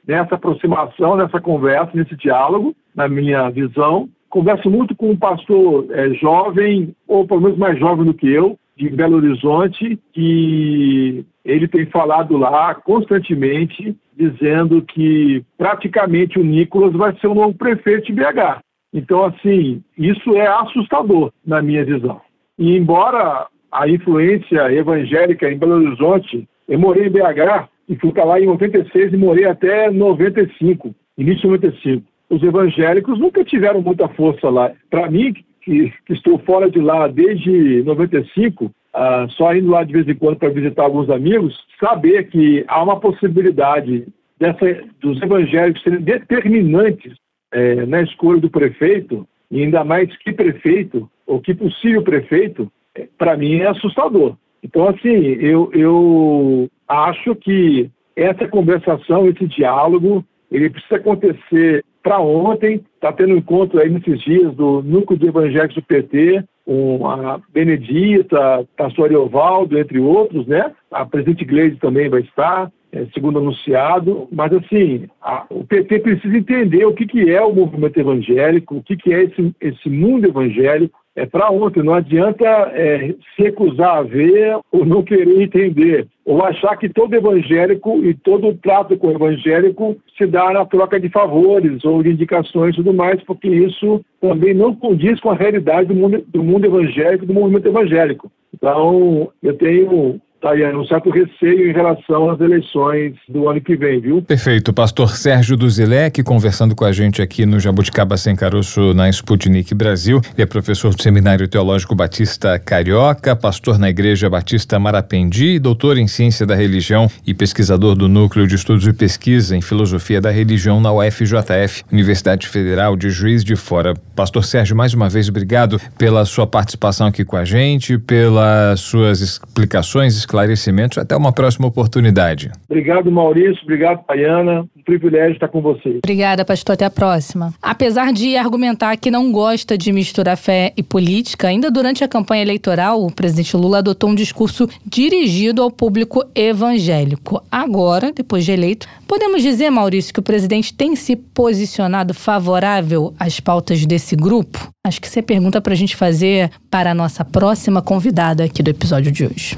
nessa aproximação, nessa conversa, nesse diálogo, na minha visão converso muito com um pastor é, jovem, ou pelo menos mais jovem do que eu, de Belo Horizonte, que ele tem falado lá constantemente, dizendo que praticamente o Nicolas vai ser o novo prefeito de BH. Então, assim, isso é assustador, na minha visão. E embora a influência evangélica em Belo Horizonte, eu morei em BH e fui para lá em 86 e morei até 95, início de 95 os evangélicos nunca tiveram muita força lá. Para mim, que, que, estou fora de lá desde 95, ah, só indo lá de vez em quando para visitar alguns amigos, saber que há uma possibilidade dessa, dos evangélicos serem determinantes é, na escolha do prefeito, e ainda mais que prefeito, ou que possível prefeito, é, para mim é assustador. Então, assim, eu, eu acho que essa conversação, esse diálogo, ele precisa acontecer para ontem, está tendo um encontro aí nesses dias do Núcleo de Evangélicos do PT, com a Benedita, pastor Ariovaldo, entre outros, né? A presidente Gleide também vai estar. é, segundo anunciado, mas assim, a, o PT precisa entender o que, que é o movimento evangélico, o que, que é esse, esse mundo evangélico, é para ontem. Não adianta é, se recusar a ver ou não querer entender, ou achar que todo evangélico e todo trato com o evangélico se dá na troca de favores ou de indicações e tudo mais, porque isso também não condiz com a realidade do mundo, do mundo evangélico, do movimento evangélico. Então, eu tenho Tayane, um certo receio em relação às eleições do ano que vem, viu? Perfeito. Pastor Sérgio Duzilek conversando com a gente aqui no Jabuticaba Sem Caroço, na Sputnik Brasil. Ele é professor do Seminário Teológico Batista Carioca, pastor na Igreja Batista Marapendi, doutor em Ciência da Religião e pesquisador do Núcleo de Estudos e Pesquisa em Filosofia da Religião na UFJF, Universidade Federal de Juiz de Fora. Pastor Sérgio, mais uma vez, obrigado pela sua participação aqui com a gente, pelas suas explicações esclarecimentos. Até uma próxima oportunidade. Obrigado, Maurício. Obrigado, Tayana. Um privilégio estar com vocês. Obrigada, pastor. Até a próxima. Apesar de argumentar que não gosta de misturar fé e política, ainda durante a campanha eleitoral, o presidente Lula adotou um discurso dirigido ao público evangélico. Agora, depois de eleito, podemos dizer, Maurício, que o presidente tem se posicionado favorável às pautas desse grupo? Acho que você pergunta para a gente fazer para a nossa próxima convidada aqui do episódio de hoje.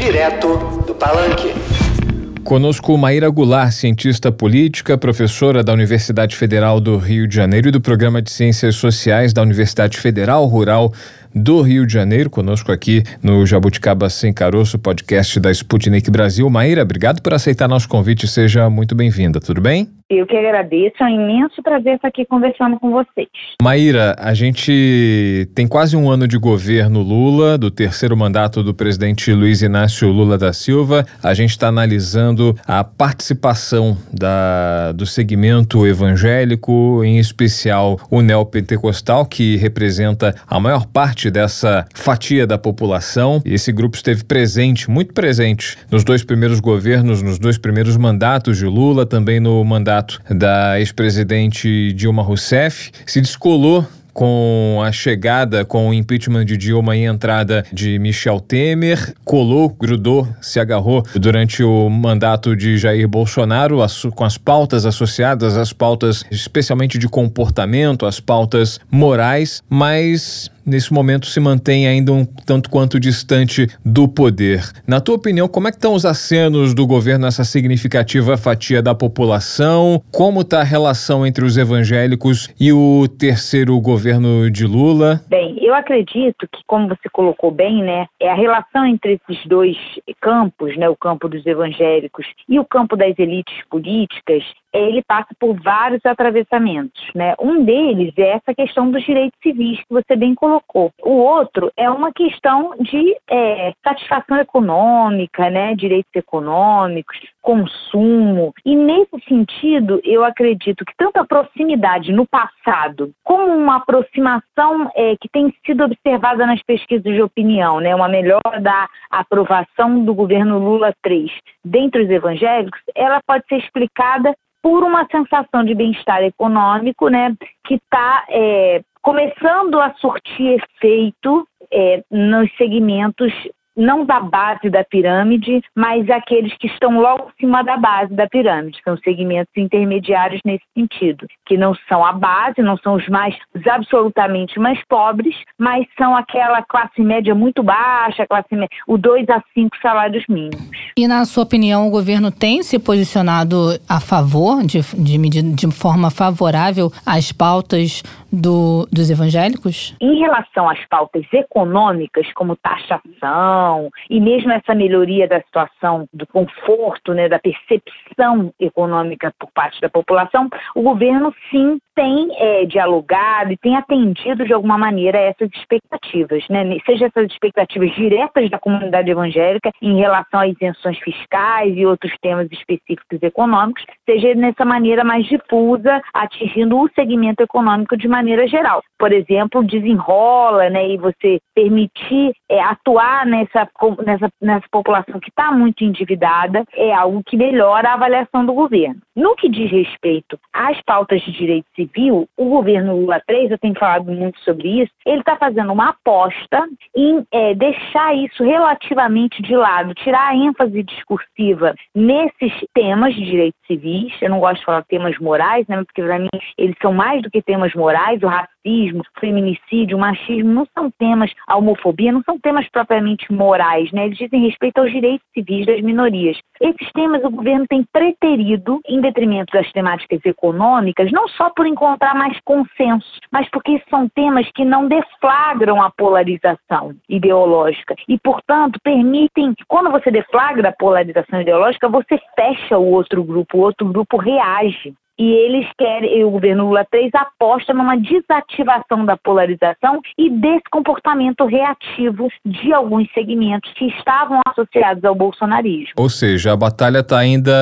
Direto do Palanque. Conosco Maíra Goulart, cientista política, professora da Universidade Federal do Rio de Janeiro e do Programa de Ciências Sociais da Universidade Federal Rural do Rio de Janeiro, conosco aqui no Jabuticaba Sem Caroço, podcast da Sputnik Brasil. Maíra, obrigado por aceitar nosso convite, seja muito bem-vinda, tudo bem? Eu que agradeço, é um imenso prazer estar aqui conversando com vocês. Maíra, a gente tem quase um ano de governo Lula, do terceiro mandato do presidente Luiz Inácio Lula da Silva. A gente está analisando a participação da, do segmento evangélico, em especial o neopentecostal, que representa a maior parte dessa fatia da população. Esse grupo esteve presente, muito presente, nos dois primeiros governos, nos dois primeiros mandatos de Lula, também no mandato mandato da ex-presidente Dilma Rousseff, se descolou com a chegada, com o impeachment de Dilma e a entrada de Michel Temer, colou, grudou, se agarrou durante o mandato de Jair Bolsonaro com as pautas associadas, as pautas especialmente de comportamento, as pautas morais, mas nesse momento se mantém ainda um tanto quanto distante do poder. Na tua opinião, como é que estão os acenos do governo nessa significativa fatia da população? Como está a relação entre os evangélicos e o terceiro governo de Lula? Bem, eu acredito que, como você colocou bem, né, é a relação entre esses dois campos, né, o campo dos evangélicos e o campo das elites políticas, ele passa por vários atravessamentos, né? Um deles é essa questão dos direitos civis que você bem colocou. O outro é uma questão de é, satisfação econômica, né? Direitos econômicos, consumo. E nesse sentido, eu acredito que tanto a proximidade no passado, como uma aproximação é, que tem sido observada nas pesquisas de opinião, né? Uma melhora da aprovação do governo Lula 3 dentre os evangélicos, ela pode ser explicada por uma sensação de bem-estar econômico, né, que está é, começando a surtir efeito é, nos segmentos não da base da pirâmide, mas aqueles que estão logo acima da base da pirâmide, são segmentos intermediários nesse sentido, que não são a base, não são os mais os absolutamente mais pobres, mas são aquela classe média muito baixa, classe média, o 2 a 5 salários mínimos. E na sua opinião, o governo tem se posicionado a favor, de, de, de forma favorável às pautas do, dos evangélicos? Em relação às pautas econômicas, como taxação e mesmo essa melhoria da situação do conforto, né, da percepção econômica por parte da população, o governo sim tem é, dialogado e tem atendido de alguma maneira essas expectativas, né? seja essas expectativas diretas da comunidade evangélica em relação a isenções fiscais e outros temas específicos econômicos, seja nessa maneira mais difusa, atingindo o segmento econômico de maneira geral. Por exemplo, desenrola, né, e você permitir é, atuar nessa, nessa, nessa população que está muito endividada é algo que melhora a avaliação do governo. No que diz respeito às pautas de direito civil, o governo Lula 3, eu tenho falado muito sobre isso, ele está fazendo uma aposta em é, deixar isso relativamente de lado, tirar a ênfase discursiva nesses temas de direitos civis. Eu não gosto de falar temas morais, né, porque para mim eles são mais do que temas morais. O racismo, o feminicídio, machismo não são temas, a homofobia não são temas propriamente morais, né? Eles dizem respeito aos direitos civis das minorias. Esses temas o governo tem preterido em detrimento das temáticas econômicas, não só por encontrar mais consenso, mas porque são temas que não deflagram a polarização ideológica e, portanto, permitem, quando você deflagra a polarização ideológica, você fecha o outro grupo, o outro grupo reage e eles querem, o governo Lula 3 aposta numa desativação da polarização e desse comportamento reativo de alguns segmentos que estavam associados ao bolsonarismo. Ou seja, a batalha está ainda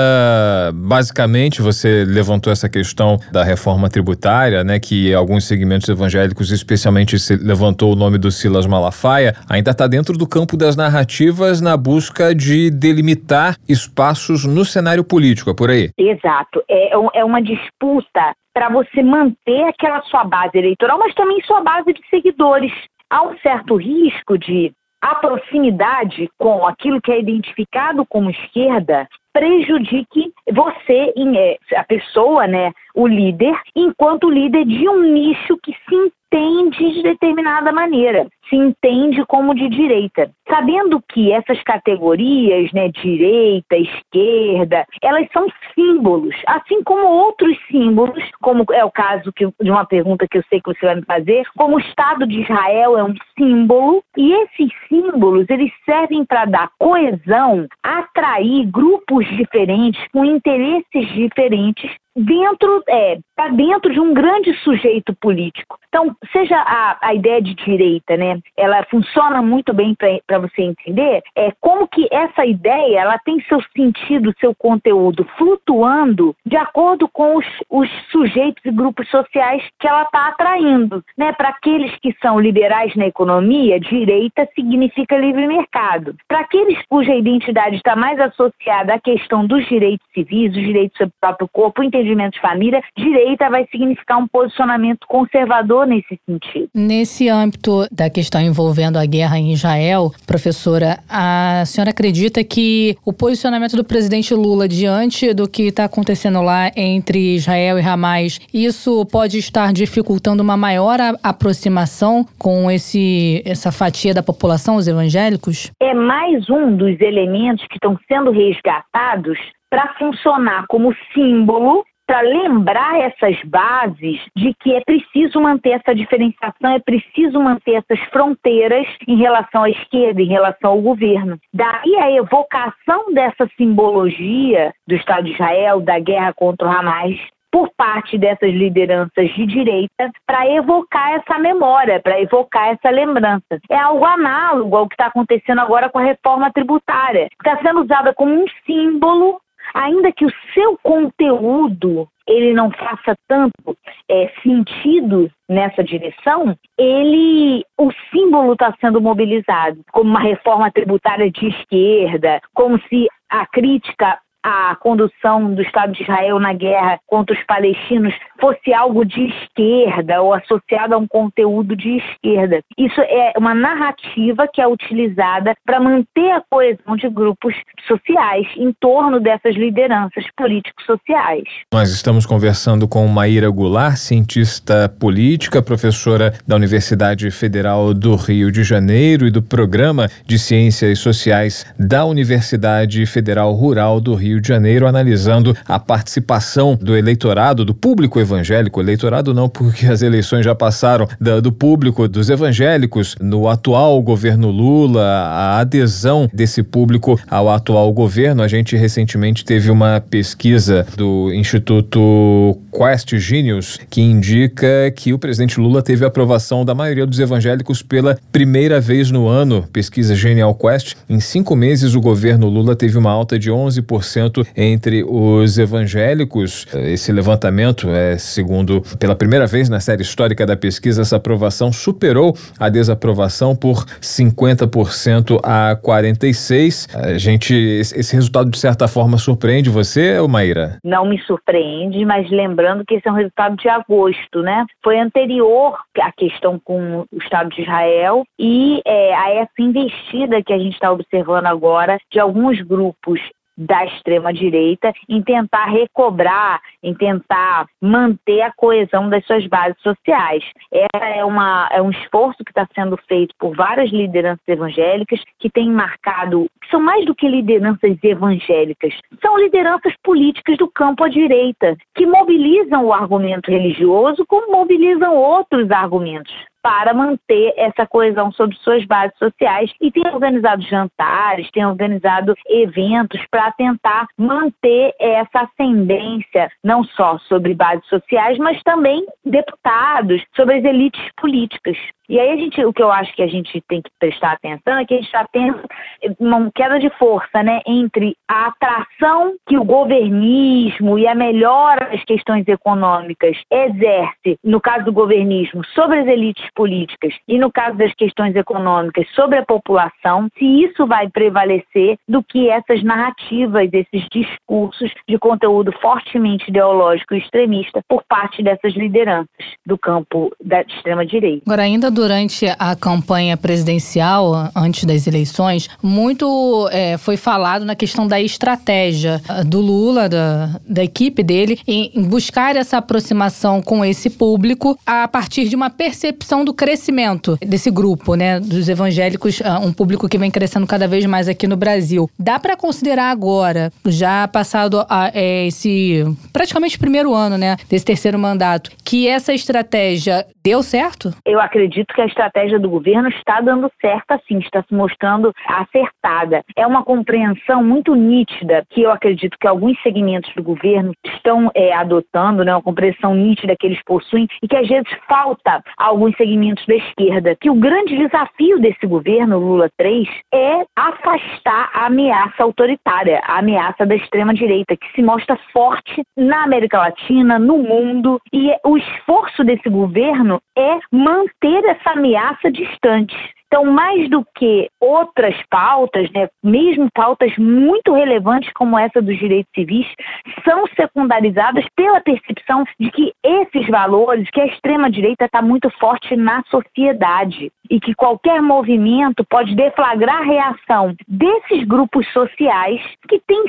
basicamente você levantou essa questão da reforma tributária, né, que alguns segmentos evangélicos, especialmente se levantou o nome do Silas Malafaia, ainda está dentro do campo das narrativas na busca de delimitar espaços no cenário político, é por aí. Exato, é, é uma disputa para você manter aquela sua base eleitoral, mas também sua base de seguidores. Há um certo risco de a proximidade com aquilo que é identificado como esquerda prejudique você, é, a pessoa, né, o líder, enquanto líder de um nicho que se entende de determinada maneira, se entende como de direita. Sabendo que essas categorias, né, direita, esquerda, elas são símbolos, assim como outros símbolos, como é o caso que, de uma pergunta que eu sei que você vai me fazer, como o Estado de Israel é um símbolo, e esses símbolos, eles servem para dar coesão, atrair grupos diferentes, com interesses diferentes, dentro é tá dentro de um grande sujeito político. Então, seja a, a ideia de direita, né, ela funciona muito bem para você entender é como que essa ideia ela tem seu sentido, seu conteúdo flutuando de acordo com os, os sujeitos e grupos sociais que ela está atraindo, né? Para aqueles que são liberais na economia, direita significa livre mercado. Para aqueles cuja identidade está mais associada à questão dos direitos civis, dos direitos sobre o próprio corpo, o entendimento de família, direita vai significar um posicionamento conservador nesse sentido. Nesse âmbito da questão envolvendo a guerra em Israel, professora, a senhora acredita que o posicionamento do presidente Lula diante do que está acontecendo lá entre Israel e Hamas, isso pode estar dificultando uma maior aproximação com esse, essa fatia da população, os evangélicos? É mais um dos elementos que estão sendo resgatados para funcionar como símbolo para lembrar essas bases de que é preciso manter essa diferenciação, é preciso manter essas fronteiras em relação à esquerda, em relação ao governo. Daí a evocação dessa simbologia do Estado de Israel, da guerra contra o Hamas, por parte dessas lideranças de direita para evocar essa memória, para evocar essa lembrança. É algo análogo ao que está acontecendo agora com a reforma tributária. Está sendo usada como um símbolo ainda que o seu conteúdo ele não faça tanto é, sentido nessa direção, ele, o símbolo está sendo mobilizado como uma reforma tributária de esquerda, como se a crítica a condução do Estado de Israel na guerra contra os palestinos fosse algo de esquerda ou associado a um conteúdo de esquerda. Isso é uma narrativa que é utilizada para manter a coesão de grupos sociais em torno dessas lideranças políticos sociais. Nós estamos conversando com Maíra Goulart, cientista política, professora da Universidade Federal do Rio de Janeiro e do Programa de Ciências Sociais da Universidade Federal Rural do Rio Rio de Janeiro, analisando a participação do eleitorado, do público evangélico, eleitorado não porque as eleições já passaram, da, do público dos evangélicos no atual governo Lula, a adesão desse público ao atual governo. A gente recentemente teve uma pesquisa do Instituto Quest Genius que indica que o presidente Lula teve a aprovação da maioria dos evangélicos pela primeira vez no ano. Pesquisa Genial Quest. Em cinco meses, o governo Lula teve uma alta de 11% 50% entre os evangélicos. Esse levantamento é segundo pela primeira vez na série histórica da pesquisa, essa aprovação superou a desaprovação por 50% a 46. A gente esse resultado de certa forma surpreende você, Maíra? Não me surpreende, mas lembrando que esse é um resultado de agosto, né? Foi anterior à questão com o Estado de Israel e é, a essa investida que a gente está observando agora de alguns grupos da extrema-direita em tentar recobrar, em tentar manter a coesão das suas bases sociais. É, uma, é um esforço que está sendo feito por várias lideranças evangélicas que têm marcado, que são mais do que lideranças evangélicas, são lideranças políticas do campo à direita, que mobilizam o argumento religioso como mobilizam outros argumentos para manter essa coesão sobre suas bases sociais e tem organizado jantares, tem organizado eventos para tentar manter essa ascendência não só sobre bases sociais, mas também deputados, sobre as elites políticas. E aí a gente, o que eu acho que a gente tem que prestar atenção é que a gente está tendo uma queda de força, né, entre a atração que o governismo e a melhora das questões econômicas exerce, no caso do governismo, sobre as elites políticas e no caso das questões econômicas sobre a população, se isso vai prevalecer do que essas narrativas, esses discursos de conteúdo fortemente ideológico e extremista por parte dessas lideranças do campo da extrema direita. Agora ainda durante a campanha presidencial, antes das eleições, muito é, foi falado na questão da estratégia do Lula, da, da equipe dele, em, em buscar essa aproximação com esse público a partir de uma percepção do crescimento desse grupo, né, dos evangélicos, ah, um público que vem crescendo cada vez mais aqui no Brasil. Dá para considerar agora, já passado a, é, esse praticamente primeiro ano, né, desse terceiro mandato, que essa estratégia deu certo? Eu acredito acredito que a estratégia do governo está dando certo, assim, está se mostrando acertada. É uma compreensão muito nítida que eu acredito que alguns segmentos do governo estão é, adotando, né, uma compreensão nítida que eles possuem e que às vezes falta a alguns segmentos da esquerda. Que o grande desafio desse governo, Lula 3, é afastar a ameaça autoritária, a ameaça da extrema-direita, que se mostra forte na América Latina, no mundo, e o esforço desse governo é manter essa ameaça distante. Então, mais do que outras pautas, né, mesmo pautas muito relevantes como essa dos direitos civis, são secundarizadas pela percepção de que esses valores, que a extrema-direita está muito forte na sociedade e que qualquer movimento pode deflagrar a reação desses grupos sociais que têm,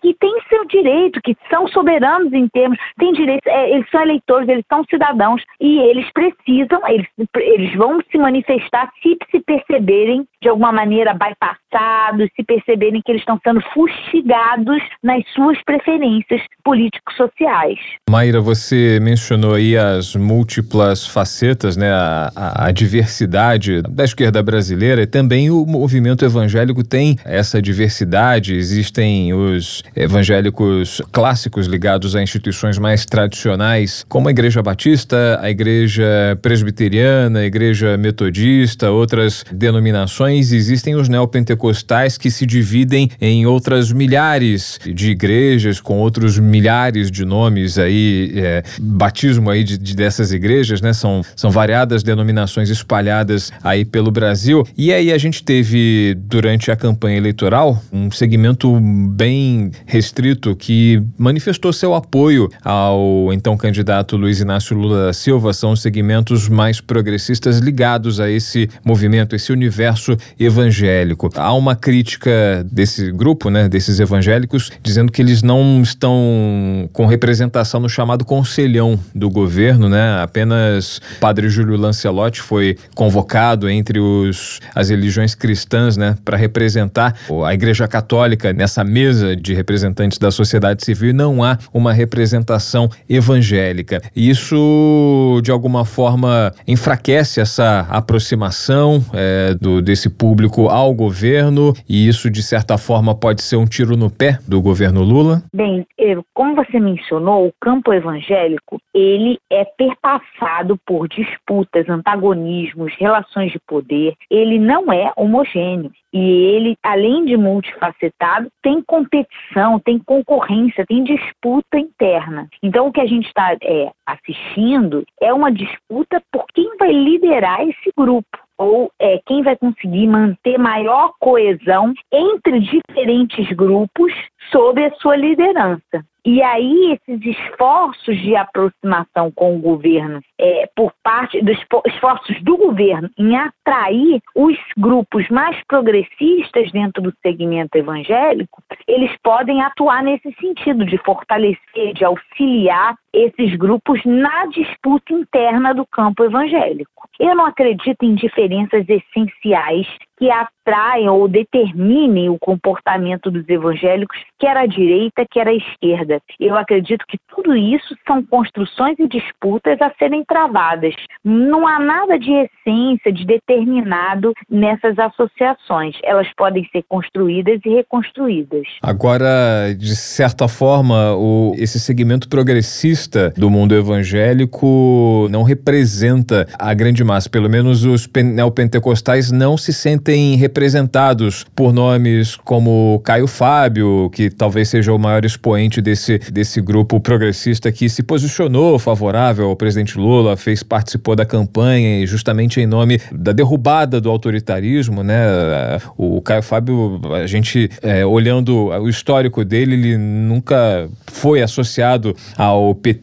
que têm seu direito, que são soberanos em termos, têm direitos, é, eles são eleitores, eles são cidadãos e eles precisam, eles, eles vão se manifestar se se perceberem de alguma maneira bypassados, se perceberem que eles estão sendo fustigados nas suas preferências político-sociais. Maíra, você mencionou aí as múltiplas facetas, né, a, a, a diversidade da esquerda brasileira e também o movimento evangélico tem essa diversidade. Existem os evangélicos clássicos ligados a instituições mais tradicionais, como a Igreja Batista, a Igreja Presbiteriana, a Igreja Metodista, outras denominações, existem os neopentecostais que se dividem em outras milhares de igrejas com outros milhares de nomes aí, é, batismo aí de, de, dessas igrejas, né? São, são variadas denominações espalhadas aí pelo Brasil. E aí a gente teve, durante a campanha eleitoral, um segmento bem restrito que manifestou seu apoio ao então candidato Luiz Inácio Lula da Silva. São segmentos mais progressistas ligados a esse movimento, esse universo evangélico. Há uma crítica desse grupo, né, desses evangélicos, dizendo que eles não estão com representação no chamado conselhão do governo, né? Apenas Padre Júlio Lancelotti foi convocado entre os as religiões cristãs, né, para representar a Igreja Católica nessa mesa de representantes da sociedade civil. Não há uma representação evangélica. Isso de alguma forma enfraquece essa aproximação. É, do, desse público ao governo e isso, de certa forma, pode ser um tiro no pé do governo Lula? Bem, como você mencionou, o campo evangélico ele é perpassado por disputas, antagonismos, relações de poder. Ele não é homogêneo. E ele, além de multifacetado, tem competição, tem concorrência, tem disputa interna. Então, o que a gente está é, assistindo é uma disputa por quem vai liderar esse grupo ou é, quem vai conseguir manter maior coesão entre diferentes grupos sob a sua liderança. E aí, esses esforços de aproximação com o governo, é, por parte dos esforços do governo em atrair os grupos mais progressistas dentro do segmento evangélico, eles podem atuar nesse sentido, de fortalecer, de auxiliar esses grupos na disputa interna do campo evangélico. Eu não acredito em diferenças essenciais que atraem ou determinem o comportamento dos evangélicos, quer à direita, quer à esquerda. Eu acredito que tudo isso são construções e disputas a serem travadas. Não há nada de essência, de determinado nessas associações. Elas podem ser construídas e reconstruídas. Agora, de certa forma, o, esse segmento progressista do mundo evangélico não representa a grande massa. Pelo menos os neopentecostais não se sentem sentem representados por nomes como Caio Fábio, que talvez seja o maior expoente desse, desse grupo progressista que se posicionou favorável ao presidente Lula, fez participou da campanha e justamente em nome da derrubada do autoritarismo, né? O Caio Fábio, a gente é, olhando o histórico dele, ele nunca foi associado ao PT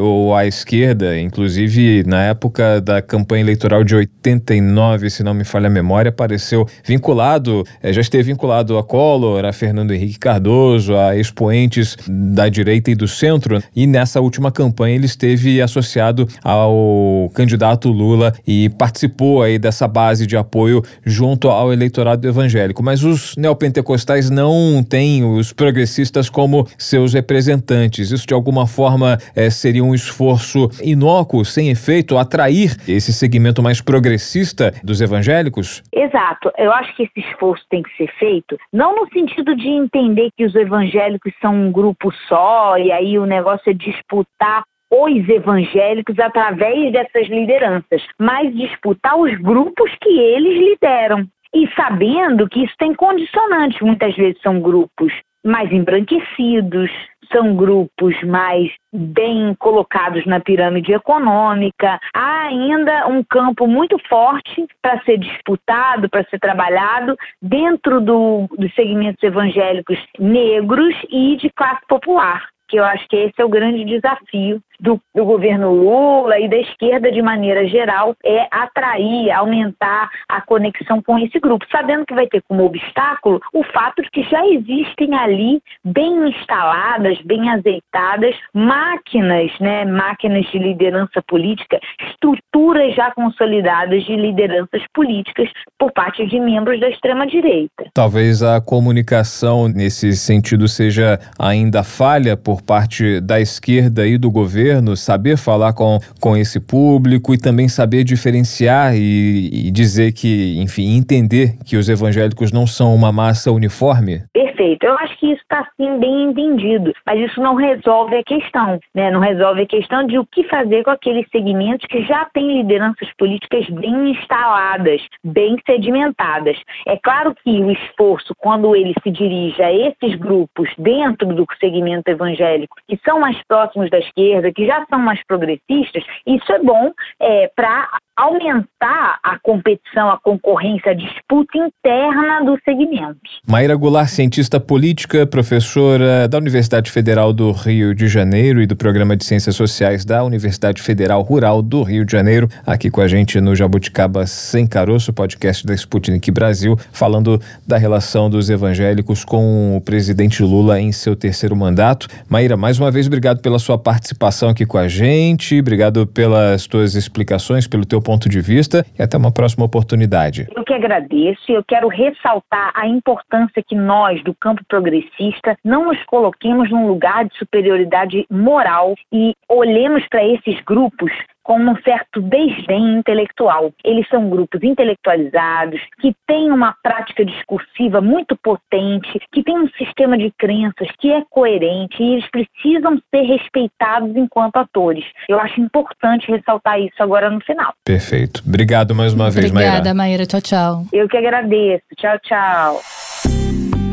ou à esquerda, inclusive na época da campanha eleitoral de 89, se não me falha a memória, apareceu vinculado, é, já esteve vinculado a Collor, a Fernando Henrique Cardoso, a expoentes da direita e do centro, e nessa última campanha ele esteve associado ao candidato Lula e participou aí dessa base de apoio junto ao eleitorado evangélico. Mas os neopentecostais não têm os progressistas como seus representantes. Isso de alguma forma é, seria um esforço inócuo, sem efeito, atrair esse segmento mais progressista dos evangélicos? Exato. Eu acho que esse esforço tem que ser feito, não no sentido de entender que os evangélicos são um grupo só e aí o negócio é disputar os evangélicos através dessas lideranças, mas disputar os grupos que eles lideram. E sabendo que isso tem condicionantes, muitas vezes são grupos mais embranquecidos, são grupos mais bem colocados na pirâmide econômica. Há ainda um campo muito forte para ser disputado, para ser trabalhado dentro do, dos segmentos evangélicos negros e de classe popular que eu acho que esse é o grande desafio do, do, governo Lula e da esquerda de maneira geral é atrair, aumentar a conexão com esse grupo, sabendo que vai ter como obstáculo o fato de que já existem ali bem instaladas, bem azeitadas máquinas, né, máquinas de liderança política, estruturas já consolidadas de lideranças políticas por parte de membros da extrema direita. Talvez a comunicação nesse sentido seja ainda falha por parte da esquerda e do governo governo saber falar com, com esse público e também saber diferenciar e, e dizer que, enfim, entender que os evangélicos não são uma massa uniforme? Perfeito. Eu acho que isso está sim bem entendido, mas isso não resolve a questão, né? Não resolve a questão de o que fazer com aqueles segmentos que já têm lideranças políticas bem instaladas, bem sedimentadas. É claro que o esforço, quando ele se dirige a esses grupos dentro do segmento evangélico, que são mais próximos da esquerda, que já são mais progressistas, isso é bom é, para aumentar a competição, a concorrência, a disputa interna dos segmentos. Maíra Goulart, cientista política, professora da Universidade Federal do Rio de Janeiro e do Programa de Ciências Sociais da Universidade Federal Rural do Rio de Janeiro, aqui com a gente no Jabuticaba Sem Caroço, podcast da Sputnik Brasil, falando da relação dos evangélicos com o presidente Lula em seu terceiro mandato. Maíra, mais uma vez, obrigado pela sua participação aqui com a gente, obrigado pelas tuas explicações, pelo teu ponto de vista e até uma próxima oportunidade. Eu que agradeço e eu quero ressaltar a importância que nós, do campo progressista, não nos coloquemos num lugar de superioridade moral e olhemos para esses grupos com um certo desdém intelectual. Eles são grupos intelectualizados, que têm uma prática discursiva muito potente, que têm um sistema de crenças que é coerente e eles precisam ser respeitados enquanto atores. Eu acho importante ressaltar isso agora no final. Perfeito. Obrigado mais uma vez, Maíra. Obrigada, Maíra. Tchau, tchau. Eu que agradeço. Tchau, tchau.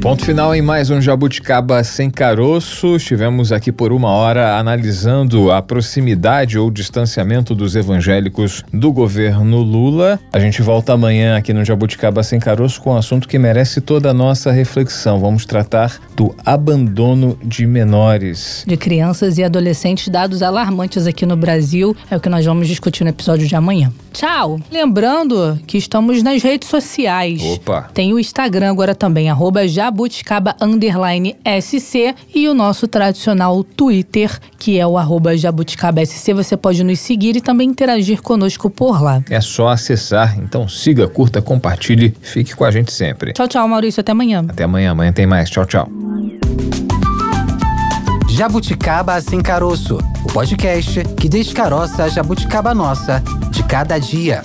Ponto final em mais um Jabuticaba Sem Caroço. Estivemos aqui por uma hora analisando a proximidade ou distanciamento dos evangélicos do governo Lula. A gente volta amanhã aqui no Jabuticaba Sem Caroço com um assunto que merece toda a nossa reflexão. Vamos tratar do abandono de menores. De crianças e adolescentes, dados alarmantes aqui no Brasil. É o que nós vamos discutir no episódio de amanhã. Tchau! Lembrando que estamos nas redes sociais. Opa! Tem o Instagram agora também, arroba jabuticaba underline SC e o nosso tradicional Twitter, que é o arroba jabuticaba SC. Você pode nos seguir e também interagir conosco por lá. É só acessar. Então siga, curta, compartilhe. Fique com a gente sempre. Tchau, tchau, Maurício. Até amanhã. Até amanhã. Amanhã tem mais. Tchau, tchau. Jabuticaba Sem Caroço, o podcast que descaroça a jabuticaba nossa de cada dia.